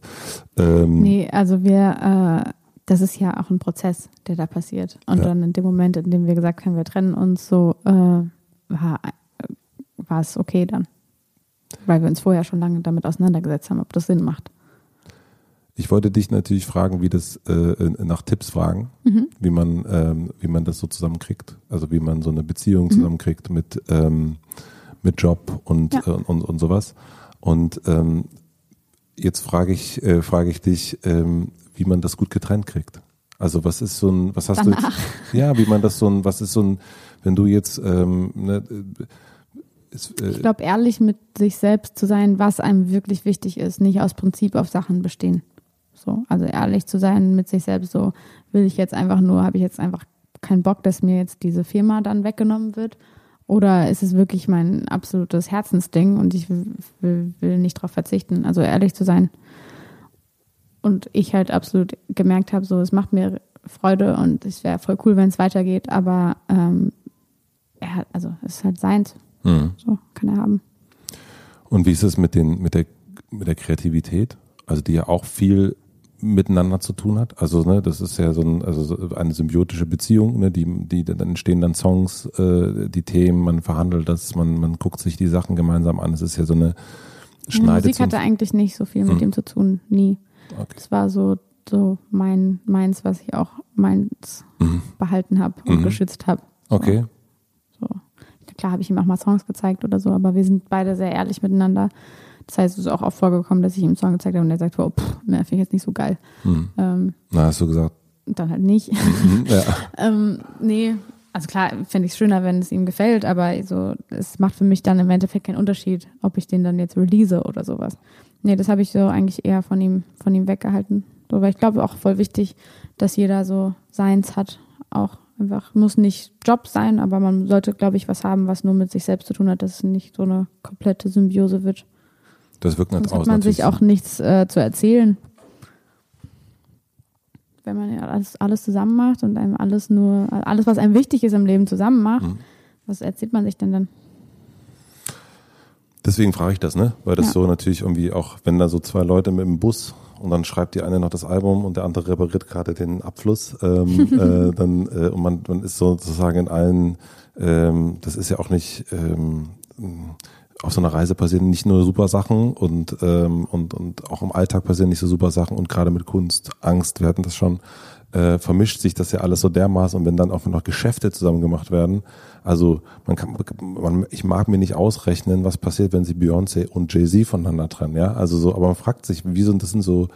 Ähm, Nee, also wir, äh, das ist ja auch ein Prozess, der da passiert. Und Ja. dann in dem Moment, in dem wir gesagt haben, wir trennen uns, so äh, war, war es okay dann. Weil wir uns vorher schon lange damit auseinandergesetzt haben, ob das Sinn macht. Ich wollte dich natürlich fragen, wie das äh, nach Tipps fragen, Mhm. wie man ähm, wie man das so zusammenkriegt, also wie man so eine Beziehung zusammenkriegt mit ähm, mit Job und Ja. äh, und, und sowas. Und ähm, jetzt frage ich äh, frage ich dich, ähm, wie man das gut getrennt kriegt. Also was ist so ein was hast du Danach. jetzt, ja wie man das so ein was ist so ein wenn du jetzt ähm, ne, äh, ist, äh, Ich glaube, ehrlich mit sich selbst zu sein, was einem wirklich wichtig ist, nicht aus Prinzip auf Sachen bestehen. So, also ehrlich zu sein mit sich selbst, so will ich jetzt einfach nur, habe ich jetzt einfach keinen Bock, dass mir jetzt diese Firma dann weggenommen wird? Oder ist es wirklich mein absolutes Herzensding und ich will, will, will nicht darauf verzichten? Also ehrlich zu sein. Und ich halt absolut gemerkt habe, so es macht mir Freude und es wäre voll cool, wenn es weitergeht, aber ähm, er hat, also es ist halt seins. hm. So, kann er haben. Und wie ist es mit den mit der mit der Kreativität? Also die ja auch viel miteinander zu tun hat. Also ne, das ist ja so, ein, also so eine symbiotische Beziehung. Ne, die die dann entstehen dann Songs, äh, die Themen, man verhandelt das, man man guckt sich die Sachen gemeinsam an. Es ist ja so eine Schneide Musik zum- hatte eigentlich nicht so viel mit Hm. ihm zu tun, nie. Okay. Es war so, so mein, meins, was ich auch meins Mhm. behalten habe und Mhm. geschützt habe. Okay. So. Klar habe ich ihm auch mal Songs gezeigt oder so, aber wir sind beide sehr ehrlich miteinander. Das heißt, es ist auch oft vorgekommen, dass ich ihm einen Song gezeigt habe und er sagt, oh, pff, ne, finde ich jetzt nicht so geil. Mhm. Ähm, Na, hast du gesagt. dann halt nicht. Mhm. Ja. ähm, nee, also klar, fände ich es schöner, wenn es ihm gefällt, aber so, es macht für mich dann im Endeffekt keinen Unterschied, ob ich den dann jetzt release oder sowas. Nee, das habe ich so eigentlich eher von ihm, von ihm weggehalten. So, weil ich glaube auch voll wichtig, dass jeder so seins hat, auch Einfach muss nicht Job sein, aber man sollte, glaube ich, was haben, was nur mit sich selbst zu tun hat, dass es nicht so eine komplette Symbiose wird. Das wirkt Sonst hat man natürlich sich auch nichts äh, zu erzählen. Wenn man ja alles, alles zusammen macht und einem alles nur, alles, was einem wichtig ist im Leben zusammen macht, Mhm. was erzählt man sich denn dann? Deswegen frage ich das, ne? Weil das Ja. so natürlich irgendwie auch, wenn da so zwei Leute mit dem Bus und dann schreibt die eine noch das Album und der andere repariert gerade den Abfluss, ähm, äh, dann äh, und man, man ist sozusagen in allen, ähm, das ist ja auch nicht ähm, auf so einer Reise passieren nicht nur super Sachen und ähm, und und auch im Alltag passieren nicht so super Sachen und gerade mit Kunst, Angst, wir hatten das schon, äh, vermischt sich das ja alles so dermaßen und wenn dann auch noch Geschäfte zusammen gemacht werden, also man kann, man, ich mag mir nicht ausrechnen, was passiert, wenn sie Beyoncé und Jay-Z voneinander trennen, ja, also so, aber man fragt sich, wie sind das sind so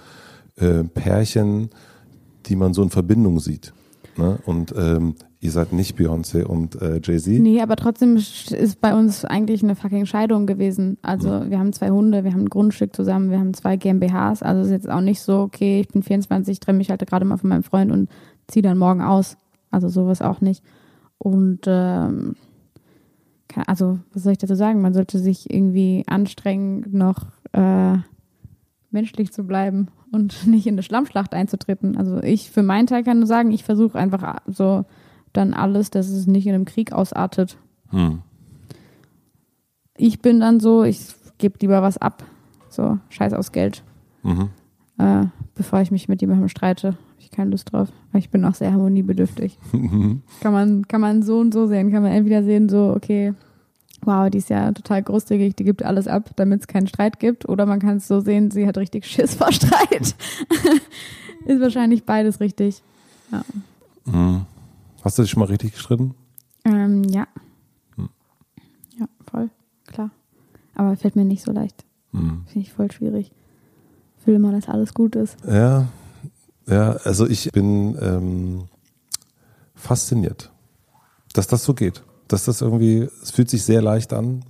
äh, Pärchen, die man so in Verbindung sieht, ne? Und ähm, ihr seid nicht Beyoncé und äh, Jay-Z. Nee, aber trotzdem ist bei uns eigentlich eine fucking Scheidung gewesen. Also wir haben zwei Hunde, wir haben ein Grundstück zusammen, wir haben zwei GmbHs. Also es ist jetzt auch nicht so, okay, ich bin 24, trenne mich halt gerade mal von meinem Freund und ziehe dann morgen aus. Also sowas auch nicht. Und ähm, also was soll ich dazu sagen? Man sollte sich irgendwie anstrengen, noch äh, menschlich zu bleiben und nicht in eine Schlammschlacht einzutreten. Also ich für meinen Teil kann nur sagen, ich versuche einfach so dann alles, dass es nicht in einem Krieg ausartet. Hm. Ich bin dann so, ich gebe lieber was ab. So, scheiß aus Geld. Mhm. Äh, bevor ich mich mit jemandem streite. Habe ich keine Lust drauf. Weil ich bin auch sehr harmoniebedürftig. kann man, kann man so und so sehen. Kann man entweder sehen, so, okay, wow, die ist ja total großzügig, die gibt alles ab, damit es keinen Streit gibt. Oder man kann es so sehen, sie hat richtig Schiss vor Streit. ist wahrscheinlich beides richtig. Ja. Mhm. Hast du dich schon mal richtig gestritten? Ähm, ja. Hm. Ja, voll, klar. Aber fällt mir nicht so leicht. Mhm. Finde ich voll schwierig. Ich will immer, dass alles gut ist. Ja, ja, also ich bin ähm, fasziniert, dass das so geht. Dass das irgendwie, es fühlt sich sehr leicht an,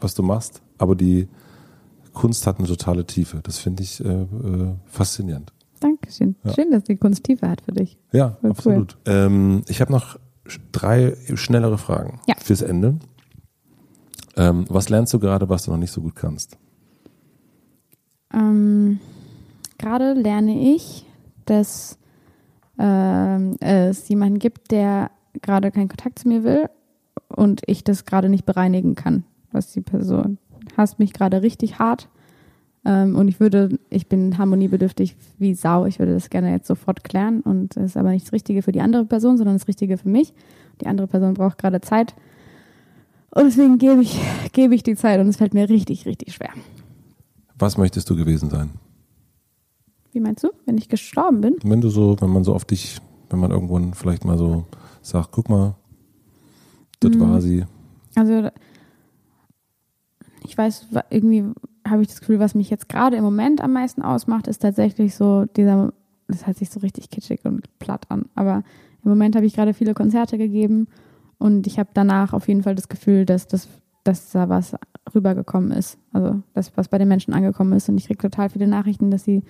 was du machst, aber die Kunst hat eine totale Tiefe. Das finde ich äh, äh, faszinierend. Dankeschön. Ja. Schön, dass die Kunst Tiefe hat für dich. Ja, Voll cool. absolut. Ähm, ich habe noch drei schnellere Fragen Ja. fürs Ende. Ähm, was lernst du gerade, was du noch nicht so gut kannst? Ähm, Gerade lerne ich, dass ähm, es jemanden gibt, der gerade keinen Kontakt zu mir will und ich das gerade nicht bereinigen kann, was die Person hasst mich gerade richtig hart. Ähm, und ich würde, ich bin harmoniebedürftig wie Sau. Ich würde das gerne jetzt sofort klären. Und es ist aber nicht das Richtige für die andere Person, sondern das Richtige für mich. Die andere Person braucht gerade Zeit. Und deswegen gebe ich, gebe ich die Zeit und es fällt mir richtig, richtig schwer. Was möchtest du gewesen sein? Wie meinst du, wenn ich gestorben bin? Wenn du so, wenn man so auf dich, wenn man irgendwann vielleicht mal so sagt, guck mal, das Mhm. war sie. Also ich weiß, irgendwie habe ich das Gefühl, was mich jetzt gerade im Moment am meisten ausmacht, ist tatsächlich so dieser, das hört sich so richtig kitschig und platt an, aber im Moment habe ich gerade viele Konzerte gegeben und ich habe danach auf jeden Fall das Gefühl, dass das dass da was rübergekommen ist. Also das, was bei den Menschen angekommen ist. Und ich kriege total viele Nachrichten, dass die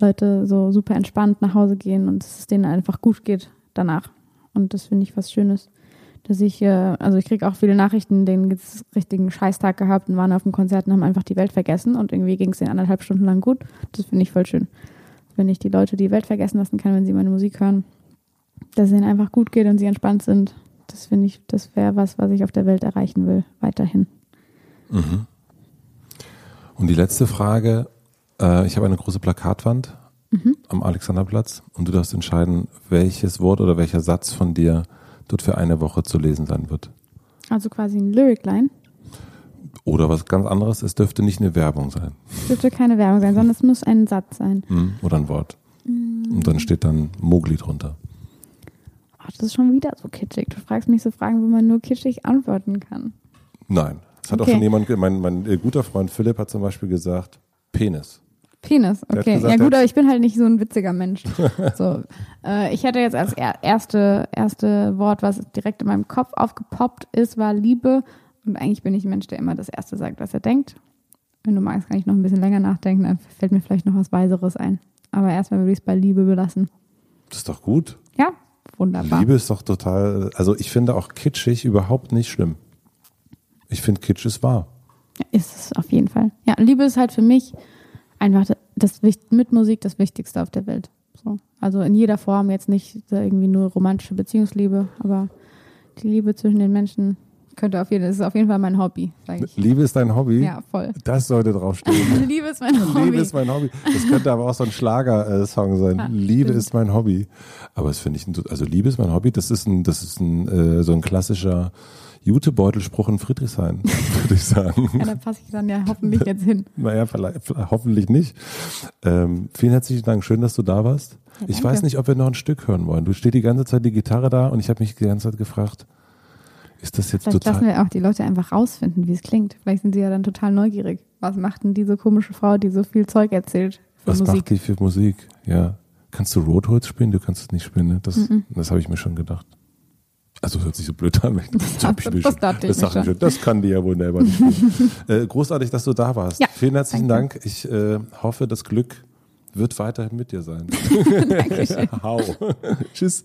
Leute so super entspannt nach Hause gehen und dass es denen einfach gut geht danach. Und das finde ich was Schönes dass ich, äh, also ich kriege auch viele Nachrichten, denen es richtigen Scheißtag gehabt und waren auf dem Konzert und haben einfach die Welt vergessen und irgendwie ging es denen anderthalb Stunden lang gut. Das finde ich voll schön. Wenn ich die Leute die Welt vergessen lassen kann, wenn sie meine Musik hören, dass es ihnen einfach gut geht und sie entspannt sind. Das finde ich, das wäre was, was ich auf der Welt erreichen will, weiterhin. Mhm. Und die letzte Frage, äh, ich habe eine große Plakatwand Mhm. am Alexanderplatz und du darfst entscheiden, welches Wort oder welcher Satz von dir dort für eine Woche zu lesen sein wird. Also quasi ein Lyric-Line. Oder was ganz anderes, es dürfte nicht eine Werbung sein. Es dürfte keine Werbung sein, sondern es muss ein Satz sein. Hm? Oder ein Wort. Und dann steht dann Mogli drunter. Oh, das ist schon wieder so kitschig. Du fragst mich so Fragen, wo man nur kitschig antworten kann. Nein. Es hat auch Okay. schon jemand, mein, mein äh, guter Freund Philipp hat zum Beispiel gesagt, Penis. Penis, okay. gesagt, ja gut, aber ich bin halt nicht so ein witziger Mensch. so, äh, ich hätte jetzt als er erste, erste Wort, was direkt in meinem Kopf aufgepoppt ist, war Liebe. Und eigentlich bin ich ein Mensch, der immer das Erste sagt, was er denkt. Wenn du magst, kann ich noch ein bisschen länger nachdenken, dann fällt mir vielleicht noch was Weiseres ein. Aber erstmal würde ich es bei Liebe belassen. Das ist doch gut. Ja, wunderbar. Liebe ist doch total, also ich finde auch kitschig überhaupt nicht schlimm. Ich finde Kitsch ist wahr. Ist es auf jeden Fall. Ja, Liebe ist halt für mich einfach das mit Musik das Wichtigste auf der Welt. So. Also in jeder Form, jetzt nicht irgendwie nur romantische Beziehungsliebe, aber die Liebe zwischen den Menschen könnte auf jeden Fall, ist auf jeden Fall mein Hobby. Liebe ist dein Hobby? Ja, voll. Das sollte draufstehen. Liebe ist mein Hobby. Liebe ist mein Hobby. Das könnte aber auch so ein Schlager-Song sein. Ja, Liebe stimmt. ist mein Hobby. Aber das finde ich, also Liebe ist mein Hobby, das ist ein, das ist ein, äh, so ein klassischer Jutebeutelspruch in Friedrichshain, würde ich sagen. Ja, da passe ich dann ja hoffentlich jetzt hin. naja, vielleicht, hoffentlich nicht. Ähm, vielen herzlichen Dank. Schön, dass du da warst. Ja, ich weiß nicht, ob wir noch ein Stück hören wollen. Du steht die ganze Zeit die Gitarre da und ich habe mich die ganze Zeit gefragt, ist das jetzt Vielleicht total. lassen wir auch die Leute einfach rausfinden, wie es klingt. Vielleicht sind sie ja dann total neugierig. Was macht denn diese komische Frau, die so viel Zeug erzählt? Was Musik? macht die für Musik? Ja. Kannst du Rotholz spielen? Du kannst es nicht spielen, ne? Das, mm -mm. das habe ich mir schon gedacht. Also hört sich so blöd an. Das, das, ich das, schon, das, ich das kann die ja wunderbar nicht. äh, großartig, dass du da warst. Ja, Vielen herzlichen danke. Dank. Ich äh, hoffe, das Glück wird weiterhin mit dir sein. Dankeschön. Hau. Tschüss.